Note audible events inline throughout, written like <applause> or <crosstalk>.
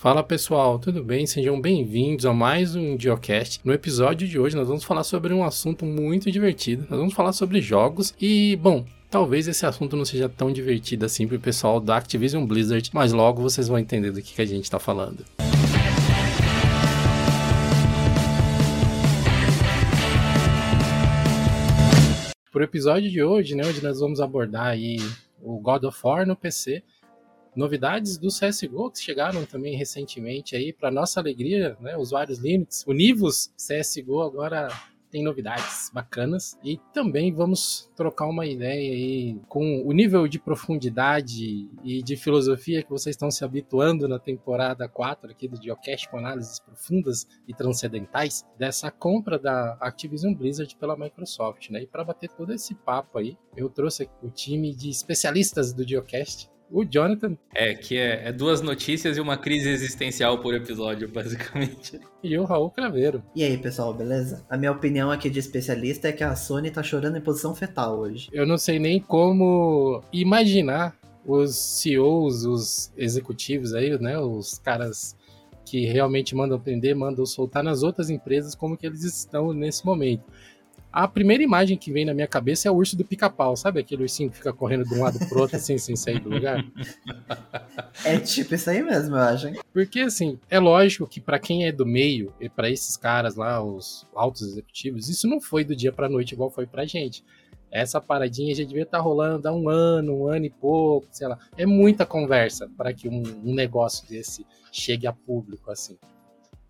Fala pessoal, tudo bem? Sejam bem-vindos a mais um Diocast. No episódio de hoje nós vamos falar sobre um assunto muito divertido. Nós vamos falar sobre jogos e, bom, Talvez esse assunto não seja tão divertido assim pro pessoal da Activision Blizzard, mas logo vocês vão entender do que, que a gente tá falando. Pro episódio de hoje, né, onde nós vamos abordar aí o God of War no PC, novidades do CSGO que chegaram também recentemente aí, para nossa alegria, né, usuários Linux. O Nivus CSGO agora tem novidades bacanas e também vamos trocar uma ideia aí com o nível de profundidade e de filosofia que vocês estão se habituando na temporada 4 aqui do Geocache com análises profundas e transcendentais dessa compra da Activision Blizzard pela Microsoft, né? E para bater todo esse papo aí, eu trouxe o time de especialistas do Geocast o Jonathan. É, que é, é, duas notícias e uma crise existencial por episódio, basicamente. E o Raul Craveiro. E aí, pessoal, beleza? A minha opinião aqui de especialista é que a Sony tá chorando em posição fetal hoje. Eu não sei nem como imaginar os CEOs, os executivos aí, né, os caras que realmente mandam prender, mandam soltar nas outras empresas, como que eles estão nesse momento. A primeira imagem que vem na minha cabeça é o urso do pica-pau, sabe aquele ursinho que fica correndo de um lado pro outro assim, sem sair do lugar? É tipo isso aí mesmo, eu acho. Porque assim, é lógico que para quem é do meio e para esses caras lá, os altos executivos, isso não foi do dia para noite igual foi pra gente. Essa paradinha já devia estar tá rolando há um ano, um ano e pouco, sei lá. É muita conversa para que um, um negócio desse chegue a público assim.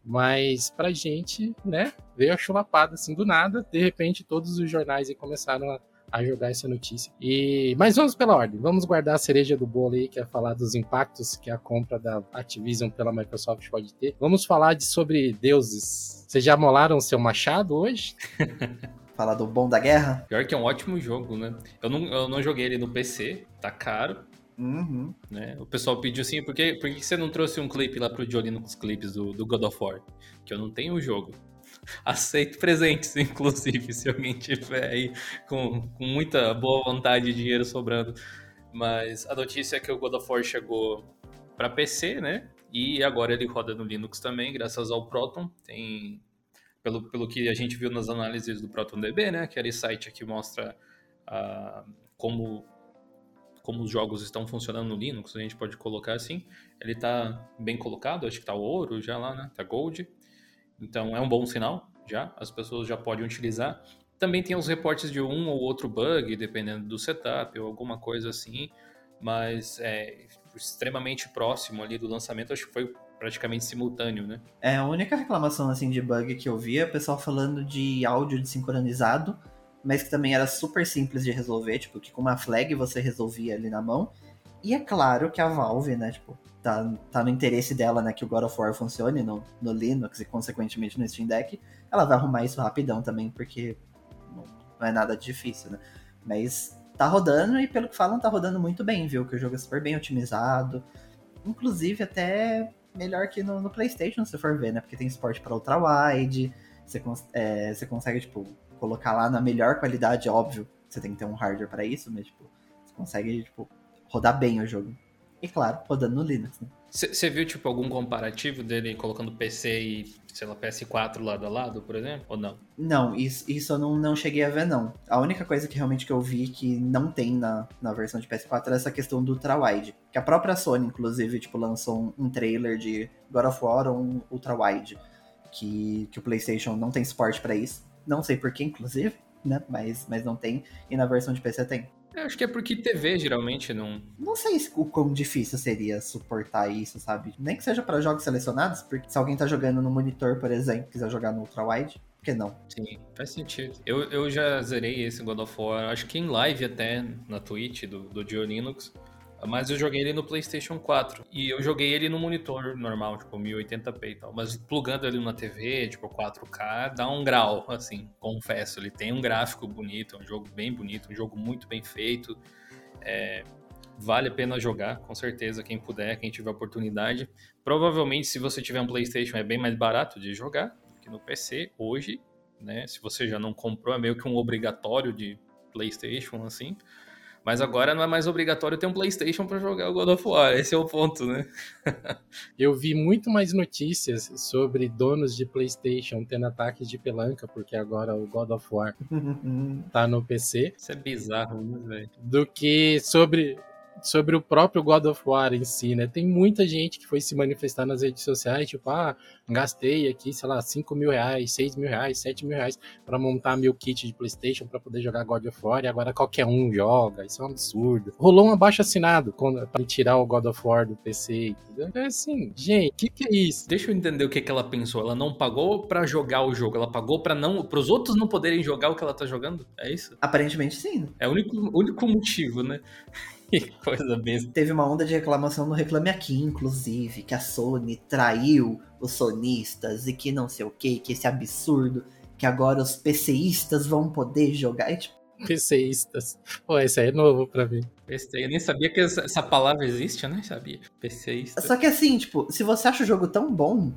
Mas pra gente, né, veio a chulapada assim do nada. De repente, todos os jornais aí começaram a, a jogar essa notícia. E Mas vamos pela ordem. Vamos guardar a cereja do bolo aí, que é falar dos impactos que a compra da Activision pela Microsoft pode ter. Vamos falar de, sobre deuses. Vocês já molaram seu machado hoje? <laughs> falar do bom da guerra? Pior que é um ótimo jogo, né? Eu não, eu não joguei ele no PC, tá caro. Uhum. Né? O pessoal pediu assim, por que, por que você não trouxe um clipe lá pro Jolino com os clipes do, do God of War? Que eu não tenho o jogo. <laughs> Aceito presentes, <laughs> inclusive, se alguém tiver aí com, com muita boa vontade e dinheiro sobrando. Mas a notícia é que o God of War chegou para PC, né? E agora ele roda no Linux também, graças ao Proton. Tem, pelo, pelo que a gente viu nas análises do ProtonDB, né? Esse site que mostra uh, como como os jogos estão funcionando no Linux, a gente pode colocar assim. Ele está bem colocado, acho que está ouro já lá, né? Está gold. Então é um bom sinal já, as pessoas já podem utilizar. Também tem os reportes de um ou outro bug, dependendo do setup ou alguma coisa assim, mas é extremamente próximo ali do lançamento, acho que foi praticamente simultâneo, né? É, a única reclamação assim de bug que eu vi é o pessoal falando de áudio desincronizado, mas que também era super simples de resolver, tipo, que com uma flag você resolvia ali na mão. E é claro que a Valve, né, tipo, tá, tá no interesse dela, né, que o God of War funcione no, no Linux e, consequentemente, no Steam Deck, ela vai arrumar isso rapidão também, porque não é nada difícil, né. Mas tá rodando e, pelo que falam, tá rodando muito bem, viu, que o jogo é super bem otimizado, inclusive até melhor que no, no PlayStation, se for ver, né, porque tem suporte para ultra-wide, você, é, você consegue, tipo, colocar lá na melhor qualidade, óbvio. Você tem que ter um hardware para isso, mas tipo, você consegue tipo, rodar bem o jogo. E claro, rodando no Linux, né? Você viu, tipo, algum comparativo dele colocando PC e, sei lá, PS4 lado a lado, por exemplo? Ou não? Não, isso, isso eu não, não cheguei a ver, não. A única coisa que realmente que eu vi que não tem na, na versão de PS4 é essa questão do ultra-wide. Que a própria Sony, inclusive, tipo, lançou um, um trailer de God of War ou um ultra-wide. Que, que o PlayStation não tem suporte para isso. Não sei porquê, inclusive, né? Mas, mas não tem. E na versão de PC tem. Eu acho que é porque TV geralmente não. Não sei o quão difícil seria suportar isso, sabe? Nem que seja para jogos selecionados, porque se alguém tá jogando no monitor, por exemplo, quiser jogar no ultra wide, por que não? Sim, faz sentido. Eu, eu já zerei esse God of War, acho que em live até na Twitch do, do Dio Linux. Mas eu joguei ele no PlayStation 4. E eu joguei ele no monitor normal, tipo 1080p e tal. Mas plugando ele na TV, tipo 4K, dá um grau, assim, confesso. Ele tem um gráfico bonito, é um jogo bem bonito, um jogo muito bem feito. É, vale a pena jogar, com certeza, quem puder, quem tiver oportunidade. Provavelmente, se você tiver um PlayStation, é bem mais barato de jogar que no PC hoje, né? Se você já não comprou, é meio que um obrigatório de PlayStation, assim. Mas agora não é mais obrigatório ter um PlayStation para jogar o God of War. Esse é o ponto, né? <laughs> Eu vi muito mais notícias sobre donos de PlayStation tendo ataques de pelanca, porque agora o God of War <laughs> tá no PC. Isso é bizarro, né, velho? Do que sobre sobre o próprio God of War em si, né? Tem muita gente que foi se manifestar nas redes sociais, tipo, ah, gastei aqui, sei lá, 5 mil reais, 6 mil reais, 7 mil reais pra montar meu kit de Playstation para poder jogar God of War e agora qualquer um joga, isso é um absurdo. Rolou um abaixo assinado para tirar o God of War do PC, entendeu? É assim, gente, o que, que é isso? Deixa eu entender o que, que ela pensou. Ela não pagou para jogar o jogo, ela pagou para não, para os outros não poderem jogar o que ela tá jogando? É isso? Aparentemente sim. É o único, único motivo, né? <laughs> Que coisa mesmo. Teve uma onda de reclamação no Reclame Aqui, inclusive, que a Sony traiu os sonistas e que não sei o que, que esse absurdo, que agora os PCistas vão poder jogar. E, tipo, PCistas. Pô, esse aí é novo pra mim. PC, eu nem sabia que essa palavra existe, eu nem sabia. PCista. Só que assim, tipo, se você acha o jogo tão bom,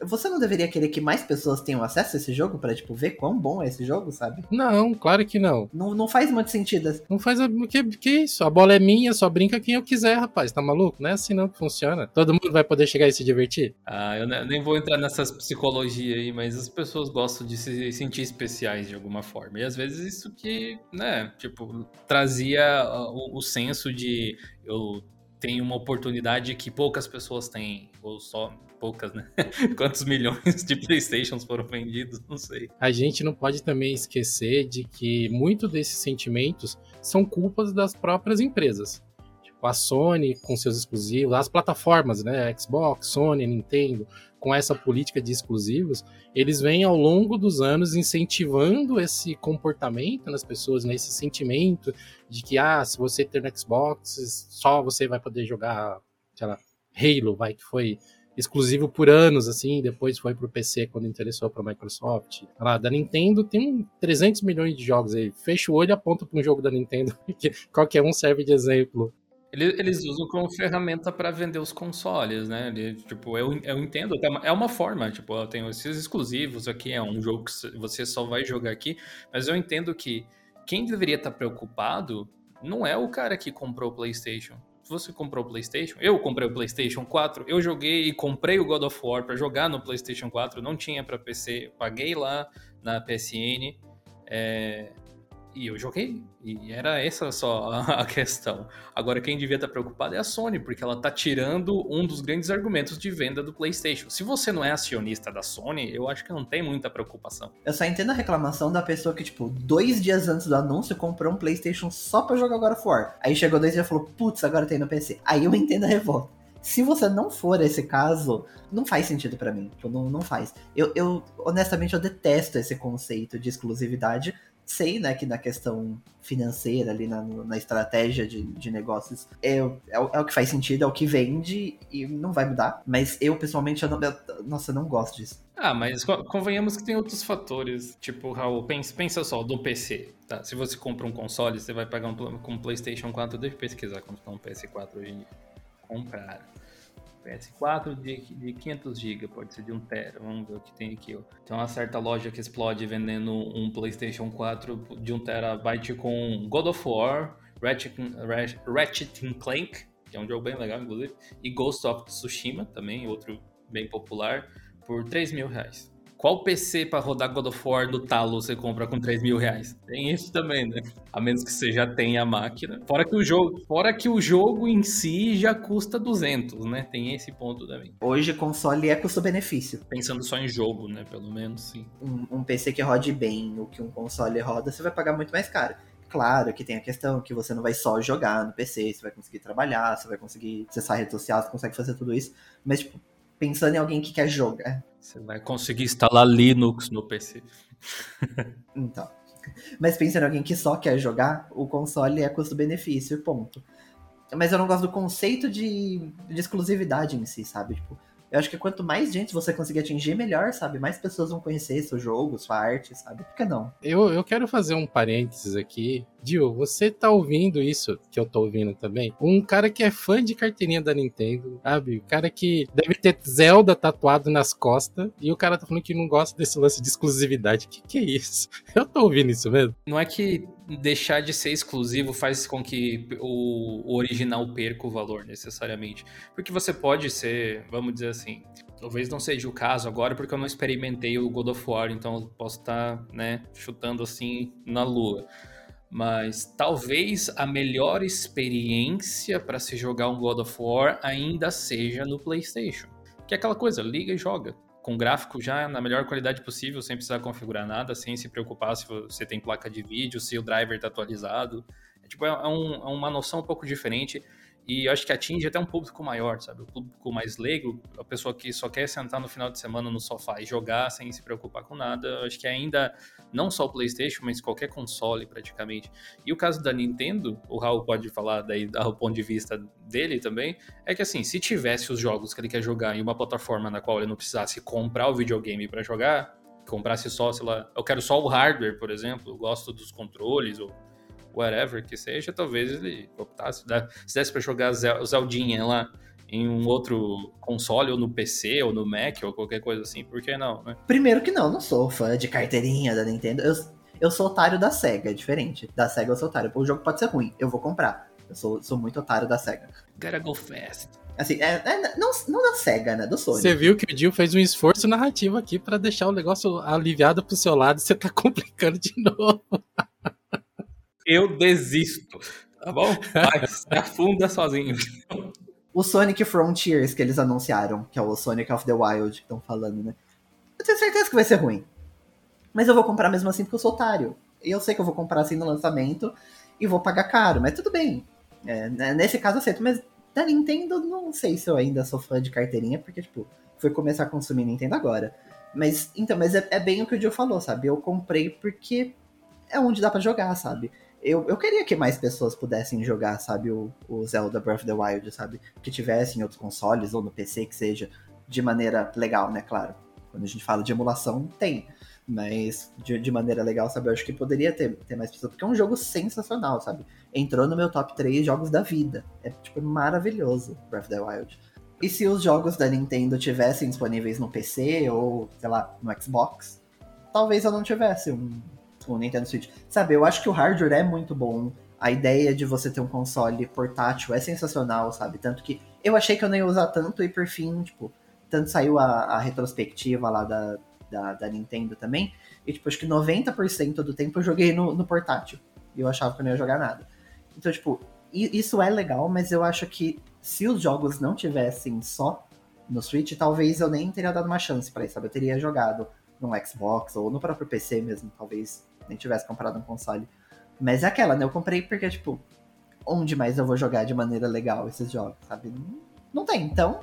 você não deveria querer que mais pessoas tenham acesso a esse jogo para tipo, ver quão bom é esse jogo, sabe? Não, claro que não. Não, não faz muito sentido. Não faz. O que, que isso? A bola é minha, só brinca quem eu quiser, rapaz. Tá maluco? Não é assim não que funciona. Todo mundo vai poder chegar e se divertir? Ah, eu nem vou entrar nessas psicologia aí, mas as pessoas gostam de se sentir especiais de alguma forma. E às vezes isso que, né, tipo, trazia o, o senso de eu tenho uma oportunidade que poucas pessoas têm, ou só poucas, né? <laughs> Quantos milhões de Playstations foram vendidos? Não sei. A gente não pode também esquecer de que muito desses sentimentos são culpas das próprias empresas. A Sony com seus exclusivos, as plataformas, né? Xbox, Sony, Nintendo, com essa política de exclusivos, eles vêm ao longo dos anos incentivando esse comportamento nas pessoas, né? sentimento de que, ah, se você ter no Xbox, só você vai poder jogar, sei lá, Halo, vai, que foi exclusivo por anos, assim, depois foi pro PC quando interessou pra Microsoft. Lá, da Nintendo tem 300 milhões de jogos aí. Fecha o olho e aponta pra um jogo da Nintendo, <laughs> que qualquer um serve de exemplo. Eles, usam como ferramenta para vender os consoles, né? Ele, tipo, eu, eu entendo, é uma forma, tipo, eu tenho esses exclusivos aqui, é um jogo que você só vai jogar aqui, mas eu entendo que quem deveria estar preocupado não é o cara que comprou o PlayStation você comprou o PlayStation, eu comprei o PlayStation 4, eu joguei e comprei o God of War para jogar no PlayStation 4, não tinha para PC, paguei lá na PSN. É, e eu joguei. E era essa só <laughs> a questão. Agora, quem devia estar preocupado é a Sony, porque ela está tirando um dos grandes argumentos de venda do PlayStation. Se você não é acionista da Sony, eu acho que não tem muita preocupação. Eu só entendo a reclamação da pessoa que, tipo, dois dias antes do anúncio comprou um PlayStation só pra jogar God of War. Aí chegou dois dias e falou, putz, agora tem no PC. Aí eu <laughs> entendo a revolta. Se você não for esse caso, não faz sentido para mim. Tipo, não, não faz. Eu, eu, honestamente, eu detesto esse conceito de exclusividade sei, né, que na questão financeira, ali na, na estratégia de, de negócios, é, é, é, o que faz sentido, é o que vende e não vai mudar. Mas eu, pessoalmente, eu não, eu, nossa, eu não gosto disso. Ah, mas convenhamos que tem outros fatores. Tipo, Raul, pensa, pensa só, do PC. Tá? Se você compra um console, você vai pagar um, com um PlayStation 4. Deixa eu pesquisar quanto tá um PS4 hoje em dia. Comprar. PS4 de, de 500 GB, pode ser de 1 tera, vamos ver o que tem aqui. Ó. Tem uma certa loja que explode vendendo um PlayStation 4 de 1 terabyte com God of War, Ratchet, Ratchet Clank, que é um jogo bem legal, inclusive, e Ghost of Tsushima, também, outro bem popular, por 3 mil reais. Qual PC para rodar God of War no talo você compra com 3 mil reais? Tem isso também, né? A menos que você já tenha a máquina. Fora que o jogo, fora que o jogo em si já custa 200, né? Tem esse ponto também. Hoje console é custo-benefício. Pensando só em jogo, né? Pelo menos, sim. Um, um PC que rode bem, o que um console roda, você vai pagar muito mais caro claro que tem a questão que você não vai só jogar no PC, você vai conseguir trabalhar, você vai conseguir acessar redes sociais, você consegue fazer tudo isso. Mas, tipo, pensando em alguém que quer jogar. Você vai conseguir instalar Linux no PC. <laughs> então. Mas pensando em alguém que só quer jogar, o console é custo-benefício, ponto. Mas eu não gosto do conceito de, de exclusividade em si, sabe? Tipo, eu acho que quanto mais gente você conseguir atingir, melhor, sabe? Mais pessoas vão conhecer seu jogo, sua arte, sabe? Por que não? Eu, eu quero fazer um parênteses aqui. Dio, você tá ouvindo isso que eu tô ouvindo também? Um cara que é fã de carteirinha da Nintendo, sabe? O cara que deve ter Zelda tatuado nas costas e o cara tá falando que não gosta desse lance de exclusividade. Que que é isso? <laughs> Eu tô ouvindo isso mesmo? Não é que deixar de ser exclusivo faz com que o, original perca o valor necessariamente. Porque você pode ser, vamos dizer assim, talvez não seja o caso agora porque eu não experimentei o God of War, então eu posso estar, tá, né, chutando assim na lua. Mas talvez a melhor experiência para se jogar um God of War ainda seja no PlayStation. Que é aquela coisa, liga e joga com gráfico já na melhor qualidade possível, sem precisar configurar nada, sem se preocupar se você tem placa de vídeo, se o driver está atualizado. É, tipo, é, é, um, é uma noção um pouco diferente e eu acho que atinge até um público maior, sabe? O público mais leigo, a pessoa que só quer sentar no final de semana no sofá e jogar sem se preocupar com nada. Eu acho que ainda, não só o PlayStation, mas qualquer console praticamente. E o caso da Nintendo, o Raul pode falar daí do ponto de vista dele também, é que assim, se tivesse os jogos que ele quer jogar em uma plataforma na qual ele não precisasse comprar o videogame para jogar, comprasse só, sei lá, eu quero só o hardware, por exemplo, eu gosto dos controles ou whatever que seja, talvez ele optasse, se desse para jogar o Zeldinha lá em um outro console, ou no PC, ou no Mac, ou qualquer coisa assim, por que não, né? Primeiro que não, não sou fã de carteirinha da Nintendo. Eu, eu sou otário da SEGA, é diferente. Da SEGA eu sou otário. O jogo pode ser ruim, eu vou comprar. Eu sou, sou muito otário da SEGA. Gotta go fast. Assim, é, é, não, não da SEGA, né? Do Sony. Você viu que o Dio fez um esforço narrativo aqui para deixar o negócio aliviado pro seu lado, você tá <laughs> complicando de novo eu desisto. Tá bom? Vai, se afunda sozinho. O Sonic Frontiers que eles anunciaram, que é o Sonic of the Wild que estão falando, né? Eu tenho certeza que vai ser ruim. Mas eu vou comprar mesmo assim porque eu sou otário. E eu sei que eu vou comprar assim no lançamento e vou pagar caro, mas tudo bem. É, né, nesse caso aceito, mas da Nintendo não sei se eu ainda sou fã de carteirinha, porque, tipo, fui começar a consumir Nintendo agora. Mas, então, mas é, é bem o que o Joe falou, sabe? Eu comprei porque é onde dá para jogar, sabe? Eu, eu queria que mais pessoas pudessem jogar, sabe, o, o Zelda Breath of the Wild, sabe? Que tivessem outros consoles ou no PC, que seja, de maneira legal, né, claro. Quando a gente fala de emulação, tem. Mas de, de maneira legal, sabe? Eu acho que poderia ter, ter mais pessoas, porque é um jogo sensacional, sabe? Entrou no meu top 3 jogos da vida. É, tipo, maravilhoso Breath of the Wild. E se os jogos da Nintendo tivessem disponíveis no PC ou, sei lá, no Xbox, talvez eu não tivesse um, o Nintendo Switch. Sabe, eu acho que o hardware é muito bom. A ideia de você ter um console portátil é sensacional, sabe? Tanto que eu achei que eu não ia usar tanto e por fim, tipo, tanto saiu a, a retrospectiva lá da, da, da, Nintendo também. E, tipo, acho que 90% do tempo eu joguei no, no portátil. E eu achava que eu não ia jogar nada. Então, tipo, isso é legal, mas eu acho que se os jogos não tivessem só no Switch, talvez eu nem teria dado uma chance para isso, sabe? Eu teria jogado no Xbox ou no próprio PC mesmo, talvez nem tivesse comprado um console. Mas é aquela, né? Eu comprei porque, tipo, onde mais eu vou jogar de maneira legal esses jogos, sabe? Não, tem, então.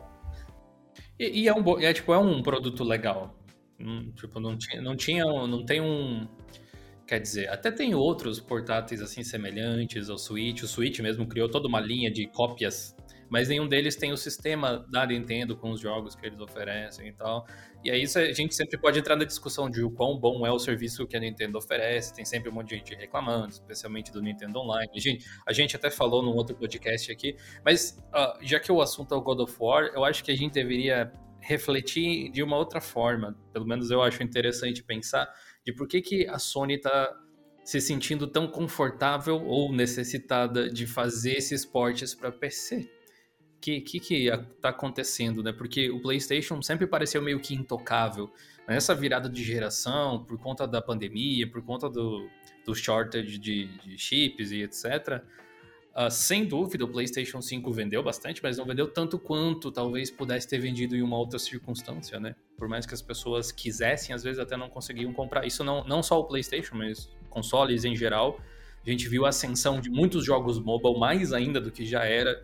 E, e, é um é, tipo, é um produto legal. Hum, tipo, não tinha, não tinha. Não tem um. Quer dizer, até tem outros portáteis assim semelhantes ao Switch. O Switch mesmo criou toda uma linha de cópias mas nenhum deles tem o sistema da Nintendo com os jogos que eles oferecem e tal. E aí a gente sempre pode entrar na discussão de o quão bom é o serviço que a Nintendo oferece. Tem sempre um monte de gente reclamando, especialmente do Nintendo Online. A gente, a gente até falou num outro podcast aqui, mas uh, já que o assunto é o God of War, eu acho que a gente deveria refletir de uma outra forma. Pelo menos eu acho interessante pensar de por que, que a Sony está se sentindo tão confortável ou necessitada de fazer esses portes para PC que que, que tá acontecendo, né? Porque o PlayStation sempre pareceu meio que intocável. Nessa virada de geração, por conta da pandemia, por conta do, do shortage de, de chips e etc., Uh, sem dúvida, o PlayStation 5 vendeu bastante, mas não vendeu tanto quanto talvez pudesse ter vendido em uma outra circunstância, né? Por mais que as pessoas quisessem, às vezes até não conseguiam comprar. Isso não, não só o PlayStation, mas consoles em geral. A gente viu a ascensão de muitos jogos mobile, mais ainda do que já era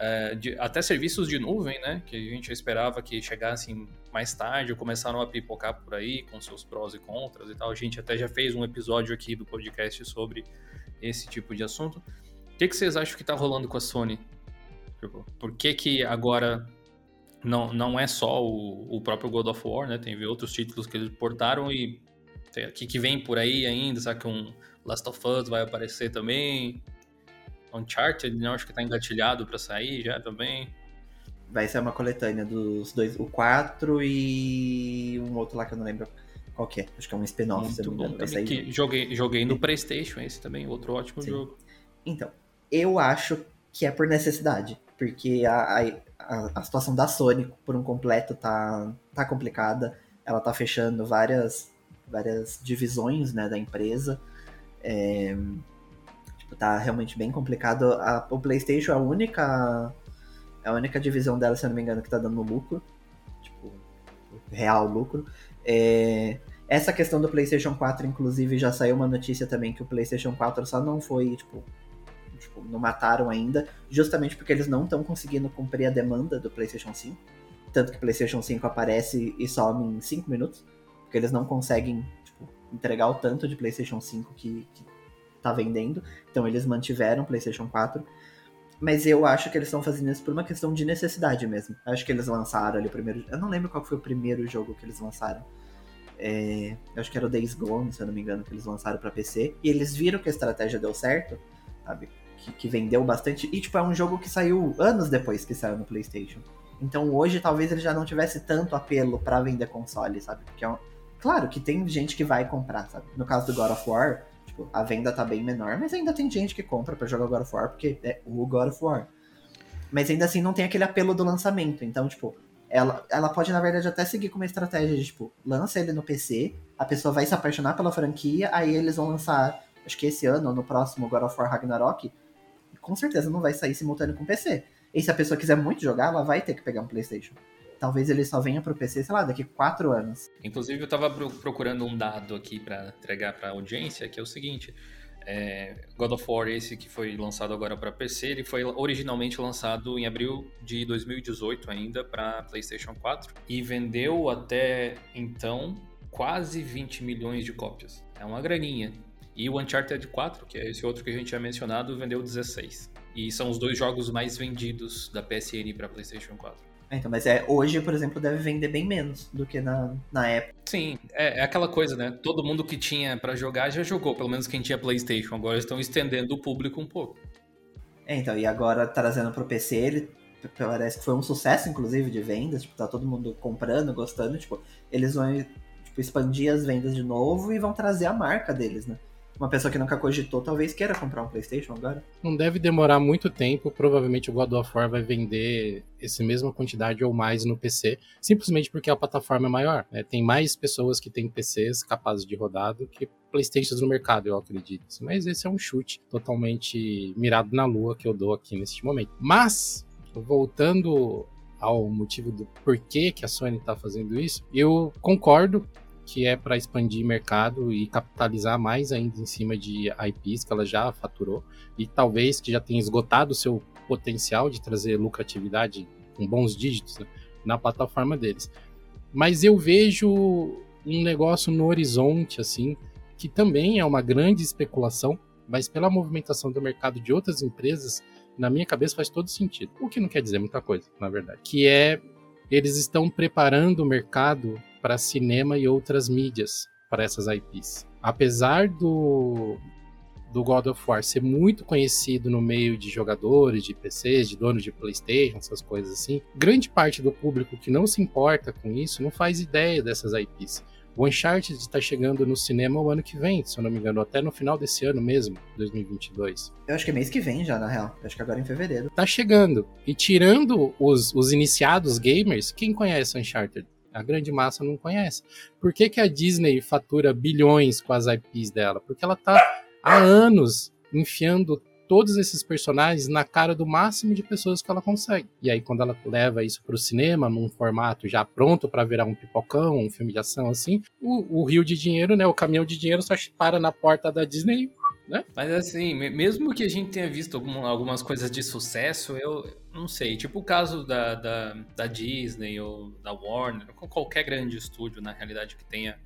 é, de, até serviços de nuvem, né? Que a gente esperava que chegassem mais tarde, começaram a pipocar por aí com seus prós e contras e tal. A gente até já fez um episódio aqui do podcast sobre esse tipo de assunto. O que, que vocês acham que está rolando com a Sony? Tipo, por que, que agora não, não é só o, o próprio God of War, né? Tem outros títulos que eles portaram e o que, que vem por aí ainda? Será que um Last of Us vai aparecer também? Uncharted, né? Acho que tá engatilhado para sair já também. Vai ser uma coletânea dos dois, o 4 e um outro lá que eu não lembro. Qual que é? Acho que é um spin-off, se eu não me engano. Também, que joguei, joguei no Playstation, esse também, outro ótimo Sim. jogo. Então, eu acho que é por necessidade. Porque a, a, a situação da Sony por um completo tá, tá complicada. Ela tá fechando várias, várias divisões né, da empresa. É, tá realmente bem complicado. A, o PlayStation é a única. É a única divisão dela, se eu não me engano, que tá dando lucro. Tipo, real lucro. É, essa questão do PlayStation 4, inclusive, já saiu uma notícia também que o PlayStation 4 só não foi, tipo, tipo não mataram ainda, justamente porque eles não estão conseguindo cumprir a demanda do PlayStation 5. Tanto que o PlayStation 5 aparece e some em 5 minutos, porque eles não conseguem tipo, entregar o tanto de PlayStation 5 que, que tá vendendo. Então eles mantiveram o PlayStation 4. Mas eu acho que eles estão fazendo isso por uma questão de necessidade mesmo. Acho que eles lançaram ali o primeiro. Eu não lembro qual foi o primeiro jogo que eles lançaram. É, eu acho que era o Days Gone, se eu não me engano, que eles lançaram para PC. E eles viram que a estratégia deu certo, sabe? Que, que, vendeu bastante. E, tipo, é um jogo que saiu anos depois que saiu no PlayStation. Então hoje talvez ele já não tivesse tanto apelo para vender console, sabe? Porque é um... Claro que tem gente que vai comprar, sabe? No caso do God of War, tipo, a venda tá bem menor, mas ainda tem gente que compra para jogar God of War porque é o God of War. Mas ainda assim não tem aquele apelo do lançamento. Então, tipo, ela, ela pode, na verdade, até seguir com uma estratégia de, tipo, lança ele no PC, a pessoa vai se apaixonar pela franquia, aí eles vão lançar, acho que esse ano, ou no próximo God of War Ragnarok, com certeza não vai sair simultâneo com PC. E se a pessoa quiser muito jogar, ela vai ter que pegar um PlayStation. Talvez ele só venha pro PC, sei lá, daqui quatro anos. Inclusive, eu tava procurando um dado aqui para entregar pra audiência, que é o seguinte: é, God of War, esse que foi lançado agora para PC, ele foi originalmente lançado em abril de 2018 ainda para PlayStation 4 e vendeu até então quase 20 milhões de cópias. É uma graninha. E o Uncharted 4, que é esse outro que a gente tinha mencionado, vendeu 16. E são os dois jogos mais vendidos da PSN para PlayStation 4. Então, mas é, hoje, por exemplo, deve vender bem menos do que na, na época. Sim, é, é aquela coisa, né? Todo mundo que tinha para jogar já jogou, pelo menos quem tinha PlayStation. Agora estão estendendo o público um pouco. É, então, e agora trazendo pro PC, ele parece que foi um sucesso, inclusive, de vendas. Tipo, tá todo mundo comprando, gostando. Tipo, eles vão tipo, expandir as vendas de novo e vão trazer a marca deles, né? Uma pessoa que nunca cogitou talvez queira comprar um PlayStation agora. Não deve demorar muito tempo, provavelmente o God of War vai vender essa mesma quantidade ou mais no PC, simplesmente porque a plataforma é maior. Né? Tem mais pessoas que têm PCs capazes de rodar do que PlayStations no mercado, eu acredito. Mas esse é um chute totalmente mirado na lua que eu dou aqui neste momento. Mas, voltando ao motivo do porquê que a Sony está fazendo isso, eu concordo que é para expandir mercado e capitalizar mais ainda em cima de IPs que ela já faturou e talvez que já tenha esgotado o seu potencial de trazer lucratividade com bons dígitos né, na plataforma deles. Mas eu vejo um negócio no horizonte assim, que também é uma grande especulação, mas pela movimentação do mercado de outras empresas, na minha cabeça faz todo sentido. O que não quer dizer muita coisa, na verdade. Que é eles estão preparando o mercado para cinema e outras mídias para essas IPs. Apesar do, do God of War ser muito conhecido no meio de jogadores, de PCs, de donos de PlayStation, essas coisas assim, grande parte do público que não se importa com isso não faz ideia dessas IPs. O Uncharted está chegando no cinema o ano que vem, se eu não me engano, até no final desse ano mesmo, 2022. Eu acho que é mês que vem já, na real. Eu acho que agora é em fevereiro. Tá chegando. E tirando os, os iniciados gamers, quem conhece Uncharted? A grande massa não conhece. Por que, que a Disney fatura bilhões com as IPs dela? Porque ela tá há anos enfiando todos esses personagens na cara do máximo de pessoas que ela consegue. E aí, quando ela leva isso para o cinema, num formato já pronto para virar um pipocão, um filme de ação assim, o, o rio de dinheiro, né, o caminhão de dinheiro só para na porta da Disney né? Mas assim, mesmo que a gente tenha visto algumas coisas de sucesso, eu não sei. Tipo o caso da, da, da Disney ou da Warner, com qualquer grande estúdio, na realidade, que tenha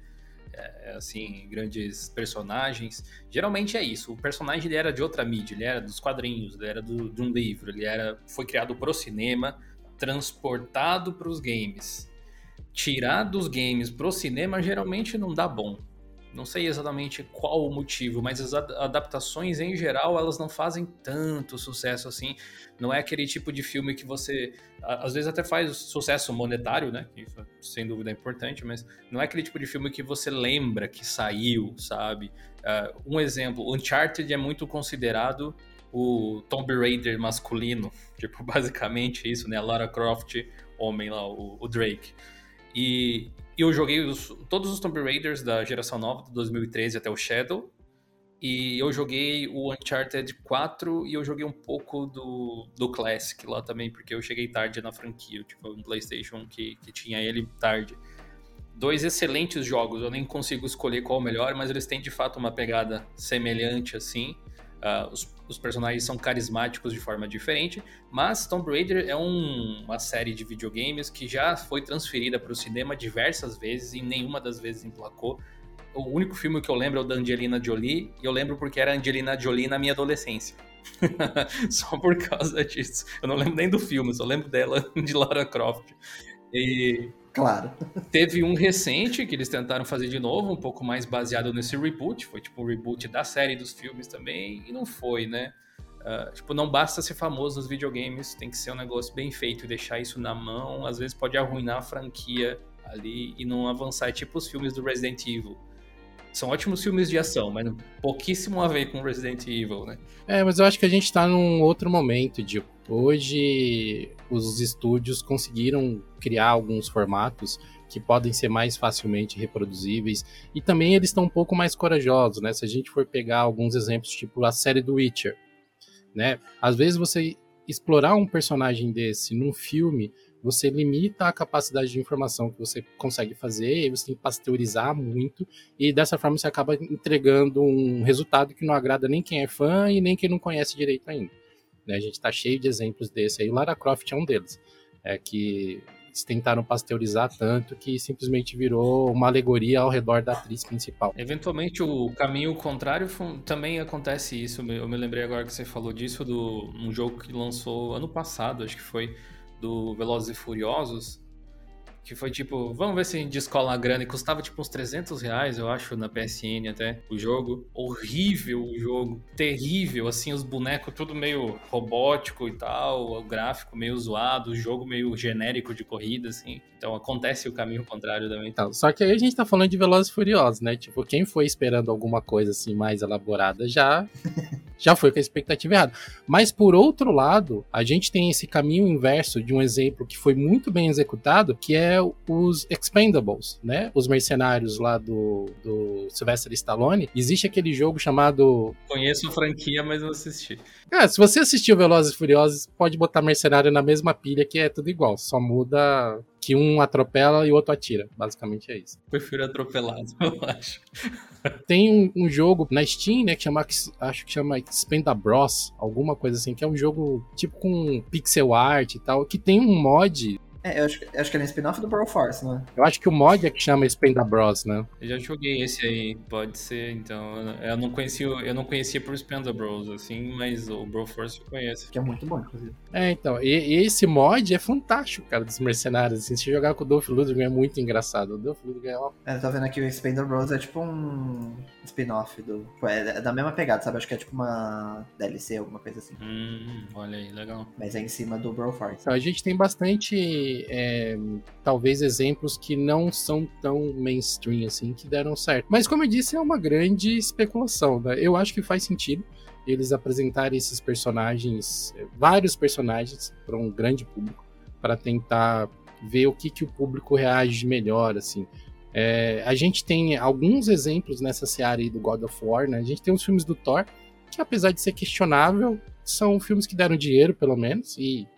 assim, grandes personagens. Geralmente é isso. O personagem ele era de outra mídia, ele era dos quadrinhos, ele era do, de um livro, ele era, foi criado para o cinema, transportado para os games. Tirar dos games para o cinema geralmente não dá bom. Não sei exatamente qual o motivo, mas as adaptações em geral elas não fazem tanto sucesso assim. Não é aquele tipo de filme que você às vezes até faz sucesso monetário, né? Que sem dúvida é importante, mas não é aquele tipo de filme que você lembra que saiu, sabe? Uh, um exemplo, Uncharted é muito considerado o Tomb Raider masculino, <laughs> tipo basicamente isso, né? A Lara Croft homem lá, o, o Drake. E eu joguei os, todos os Tomb Raiders da geração nova, de 2013 até o Shadow. E eu joguei o Uncharted 4 e eu joguei um pouco do, do Classic lá também, porque eu cheguei tarde na franquia. Tipo, um PlayStation que, que tinha ele tarde. Dois excelentes jogos, eu nem consigo escolher qual o melhor, mas eles têm de fato uma pegada semelhante assim. Uh, os, os, personagens são carismáticos de forma diferente, mas Tomb Raider é um, uma série de videogames que já foi transferida para o cinema diversas vezes e nenhuma das vezes emplacou. O único filme que eu lembro é o da Angelina Jolie, e eu lembro porque era Angelina Jolie na minha adolescência. <laughs> só por causa disso. Eu não lembro nem do filme, só lembro dela <laughs> de Lara Croft. E Claro. Teve um recente que eles tentaram fazer de novo, um pouco mais baseado nesse reboot. Foi tipo um reboot da série dos filmes também, e não foi, né? Uh, tipo, não basta ser famoso nos videogames, tem que ser um negócio bem feito e deixar isso na mão. Às vezes pode arruinar a franquia ali e não avançar. É tipo os filmes do Resident Evil. São ótimos filmes de ação, mas pouquíssimo a ver com Resident Evil, né? É, mas eu acho que a gente tá num outro momento, de Hoje os estúdios conseguiram criar alguns formatos que podem ser mais facilmente reproduzíveis e também eles estão um pouco mais corajosos, né? Se a gente for pegar alguns exemplos, tipo a série do Witcher, né? Às vezes você explorar um personagem desse num filme você limita a capacidade de informação que você consegue fazer, e você tem que pasteurizar muito, e dessa forma você acaba entregando um resultado que não agrada nem quem é fã e nem quem não conhece direito ainda. Né? A gente está cheio de exemplos desse aí, Lara Croft é um deles, é que eles tentaram pasteurizar tanto que simplesmente virou uma alegoria ao redor da atriz principal. Eventualmente o caminho contrário também acontece isso. Eu me lembrei agora que você falou disso do um jogo que lançou ano passado, acho que foi do Velozes e Furiosos, que foi tipo, vamos ver se a gente descola a grana. E custava tipo uns 300 reais, eu acho, na PSN até, o jogo. Horrível o jogo, terrível, assim, os bonecos tudo meio robótico e tal, o gráfico meio zoado, o jogo meio genérico de corrida, assim. Então acontece o caminho contrário também. Então, só que aí a gente tá falando de Velozes e Furiosos, né? Tipo, quem foi esperando alguma coisa assim mais elaborada já <laughs> já foi com a expectativa errada. Mas por outro lado, a gente tem esse caminho inverso de um exemplo que foi muito bem executado, que é os Expendables, né? Os mercenários lá do, do Sylvester Stallone. Existe aquele jogo chamado. Conheço a franquia, mas não assisti. Cara, se você assistiu Velozes e Furiosos, pode botar mercenário na mesma pilha que é tudo igual. Só muda que um atropela e o outro atira. Basicamente é isso. Prefiro atropelado, <laughs> eu acho. Tem um, um, jogo na Steam, né, que chama, acho que chama Bros, alguma coisa assim, que é um jogo tipo com pixel art e tal, que tem um mod é, eu acho, eu acho que ele é spin-off do Brawl Force, né? Eu acho que o mod é que chama Spenda Bros, né? Eu já joguei esse aí, pode ser, então. Eu não conhecia, eu não conhecia por Spenda Bros, assim, mas o Brawl Force eu conheço. Que é muito bom, inclusive. É, então. E, e esse mod é fantástico, cara, dos mercenários. Assim, se jogar com o Dolph Lundgren é muito engraçado. O Dolph Lundgren é uma... É, tô vendo aqui o Spenda Bros é tipo um spin-off do. É, é da mesma pegada, sabe? Acho que é tipo uma DLC, alguma coisa assim. Hum, olha aí, legal. Mas é em cima do Brawl Force. Então, a gente tem bastante. É, talvez exemplos que não são tão mainstream assim, que deram certo. Mas como eu disse, é uma grande especulação, né? Eu acho que faz sentido eles apresentarem esses personagens, vários personagens, para um grande público, para tentar ver o que, que o público reage melhor, assim. É, a gente tem alguns exemplos nessa seara aí do God of War, né? A gente tem os filmes do Thor, que apesar de ser questionável, são filmes que deram dinheiro, pelo menos, e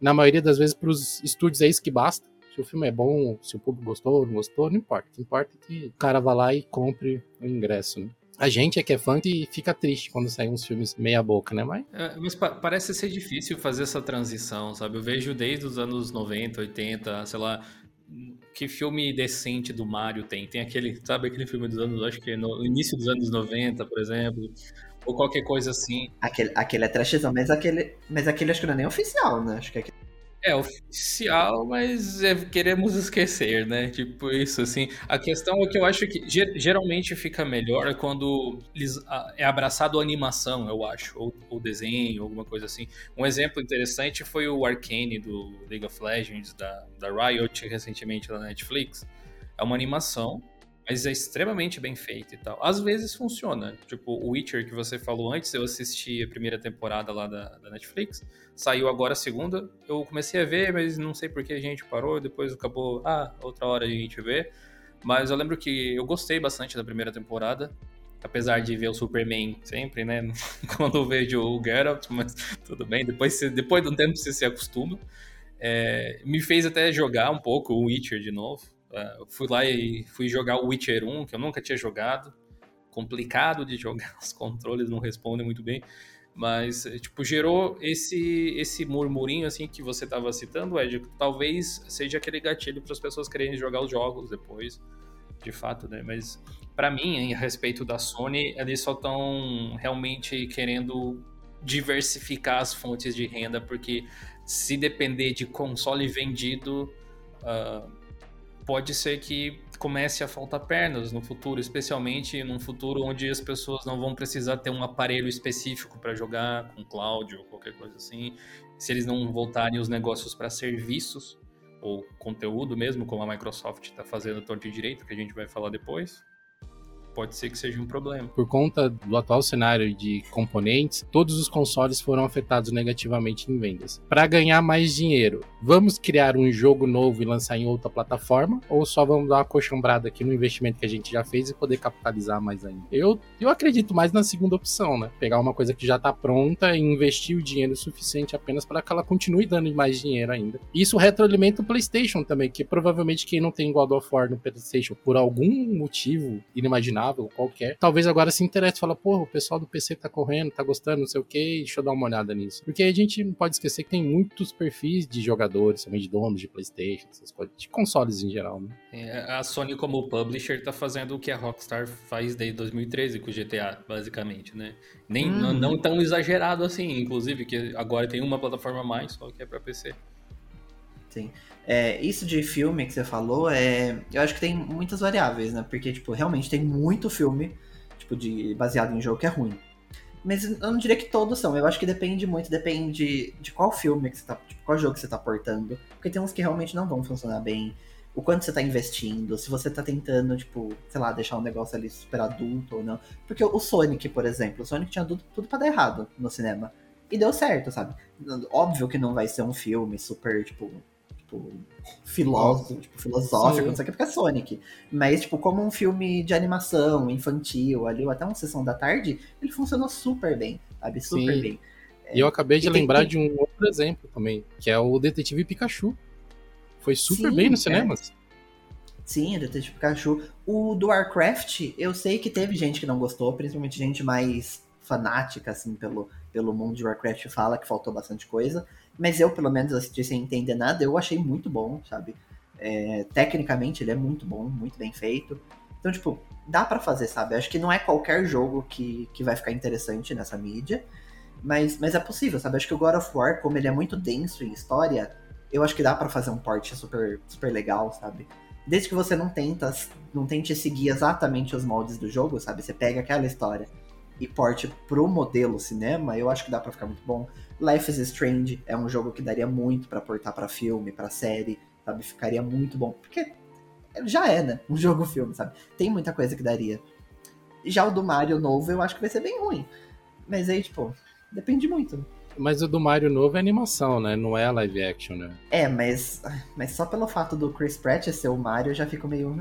na maioria das vezes para os estúdios é isso que basta. Se o filme é bom, se o público gostou ou não gostou, não importa. O que importa é que o cara vá lá e compre o ingresso, né? A gente é que é fã e fica triste quando saem uns filmes meia boca, né? Mas, é, mas pa parece ser difícil fazer essa transição, sabe? Eu vejo desde os anos 90, 80, sei lá, que filme decente do Mario tem? Tem aquele, sabe, aquele filme dos anos, acho que no início dos anos 90, por exemplo, ou qualquer coisa assim. Aquele, aquele é trashzão, mas aquele, mas aquele acho que não é nem oficial, né? Acho que é É oficial, mas é, queremos <laughs> esquecer, né? Tipo isso, assim. A questão é que eu acho que geralmente fica melhor quando é abraçado a animação, eu acho, ou, ou desenho, alguma coisa assim. Um exemplo interessante foi o Arcane do League of Legends, da, da Riot, recentemente na Netflix. É uma animação mas é extremamente bem feito e tal. Às vezes funciona. Tipo, o Witcher que você falou antes, eu assisti a primeira temporada lá da, da Netflix, saiu agora a segunda. Eu comecei a ver, mas não sei por que a gente parou, depois acabou, ah, outra hora a gente vê. Mas eu lembro que eu gostei bastante da primeira temporada. Apesar de ver o Superman sempre, né? <laughs> Quando eu vejo o Geralt, mas tudo bem. Depois, depois de um tempo você se acostuma. É, me fez até jogar um pouco o Witcher de novo. Uh, fui lá e fui jogar o Witcher 1, que eu nunca tinha jogado. Complicado de <laughs> jogar, os controles não respondem muito bem. Mas, eh, tipo, gerou esse, esse murmurinho, assim, que você estava citando, Ed, talvez seja aquele gatilho para as pessoas quererem jogar os jogos depois, de fato, né? Mas, para mim, em respeito da Sony, eles só estão realmente querendo diversificar as fontes de renda, porque se depender de console vendido, uh, pode ser que comece a faltar pernas no futuro, especialmente num futuro onde as pessoas não vão precisar ter um aparelho específico para jogar com cloud ou qualquer coisa assim. Se eles não voltarem os negócios para serviços ou conteúdo mesmo, como a Microsoft está fazendo torto e direito, que a gente vai falar depois, pode ser que seja um problema. Por conta do atual cenário de componentes, todos os consoles foram afetados negativamente em vendas. Para ganhar mais dinheiro, vamos criar um jogo novo e lançar em outra plataforma ou só vamos dar uma coxambrada aqui no investimento que a gente já fez e poder capitalizar mais ainda? Eu, eu acredito mais na segunda opção, né? Pegar uma coisa que já está pronta e investir o dinheiro suficiente apenas para que ela continue dando mais dinheiro ainda. Isso retroalimenta o PlayStation também, que provavelmente quem não tem God of War no PlayStation por algum motivo inimaginável qualquer, talvez agora se interesse e fala, pô, o pessoal do PC tá correndo, tá gostando, não sei o que, deixa eu dar uma olhada nisso. Porque a gente não pode esquecer que tem muitos perfis de jogadores, também de donos de Playstation, essas coisas, de consoles em geral, né? É, a Sony como publisher tá fazendo o que a Rockstar faz desde 2013 com o GTA, basicamente, né? Nem, hum. não, não tão exagerado assim, inclusive, que agora tem uma plataforma a mais, só que é pra PC. Sim. É, isso de filme que você falou, é, eu acho que tem muitas variáveis, né? Porque, tipo, realmente tem muito filme, tipo, de, baseado em jogo que é ruim. Mas eu não diria que todos são. Eu acho que depende muito, depende de qual filme que você tá. Tipo, qual jogo que você tá portando. Porque tem uns que realmente não vão funcionar bem. O quanto você tá investindo, se você tá tentando, tipo, sei lá, deixar um negócio ali super adulto ou não. Porque o Sonic, por exemplo, o Sonic tinha tudo, tudo pra dar errado no cinema. E deu certo, sabe? Óbvio que não vai ser um filme super, tipo, tipo, filósofo, tipo, filosófico, Sim. não sei o que, porque é Sonic. Mas, tipo, como um filme de animação, infantil, ali, ou até uma sessão da tarde, ele funcionou super bem, sabe? Super Sim. bem. É, e eu acabei de lembrar tem... de um outro exemplo também, que é o Detetive Pikachu. Foi super Sim, bem nos é. cinemas. Sim, o Detetive Pikachu. O do Warcraft, eu sei que teve gente que não gostou, principalmente gente mais fanática, assim, pelo, pelo mundo de Warcraft, fala que faltou bastante coisa. Mas eu, pelo menos, assisti sem entender nada, eu achei muito bom, sabe? É, tecnicamente, ele é muito bom, muito bem feito. Então, tipo, dá para fazer, sabe? Acho que não é qualquer jogo que, que vai ficar interessante nessa mídia, mas, mas é possível, sabe? Acho que o God of War, como ele é muito denso em história, eu acho que dá para fazer um port super, super legal, sabe? Desde que você não tenta, não tente seguir exatamente os moldes do jogo, sabe? Você pega aquela história e porte pro modelo cinema, eu acho que dá para ficar muito bom. Life is Strange é um jogo que daria muito para portar para filme, para série, sabe? Ficaria muito bom, porque já é, né? Um <laughs> jogo filme, sabe? Tem muita coisa que daria. Já o do Mario novo eu acho que vai ser bem ruim. Mas aí, tipo, depende muito. Mas o do Mario novo é animação, né? Não é live action, né? É, mas, mas só pelo fato do Chris Pratt ser o Mario, eu já fico meio.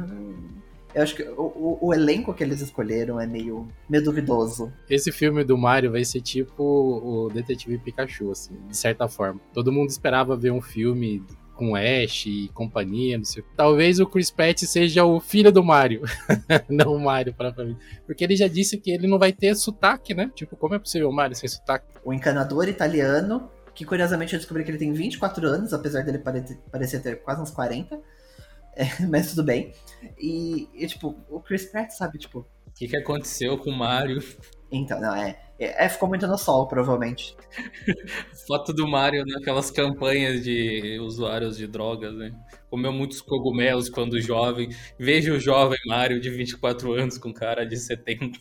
Eu acho que o, o, o, elenco que eles escolheram é meio, meio duvidoso. Esse filme do Mario vai ser tipo o Detetive Pikachu, assim, de certa forma. Todo mundo esperava ver um filme com Ash e companhia, não sei. Talvez o Chris Pratt seja o filho do Mario, <laughs> não o Mario mim. Porque ele já disse que ele não vai ter sotaque, né? Tipo, como é possível o Mario sem sotaque? O encanador italiano, que curiosamente eu descobri que ele tem 24 anos, apesar dele parecer ter quase uns 40. É, <laughs> mas tudo bem. E, e, tipo, o Chris Pratt, sabe, tipo, que, que aconteceu com o Mario? Então, não, é, é. é ficou muito no sol, provavelmente. <laughs> Foto do Mario naquelas campanhas de usuários de drogas, né? Comeu muitos cogumelos quando jovem. Veja o jovem Mario de 24 anos com cara de 70.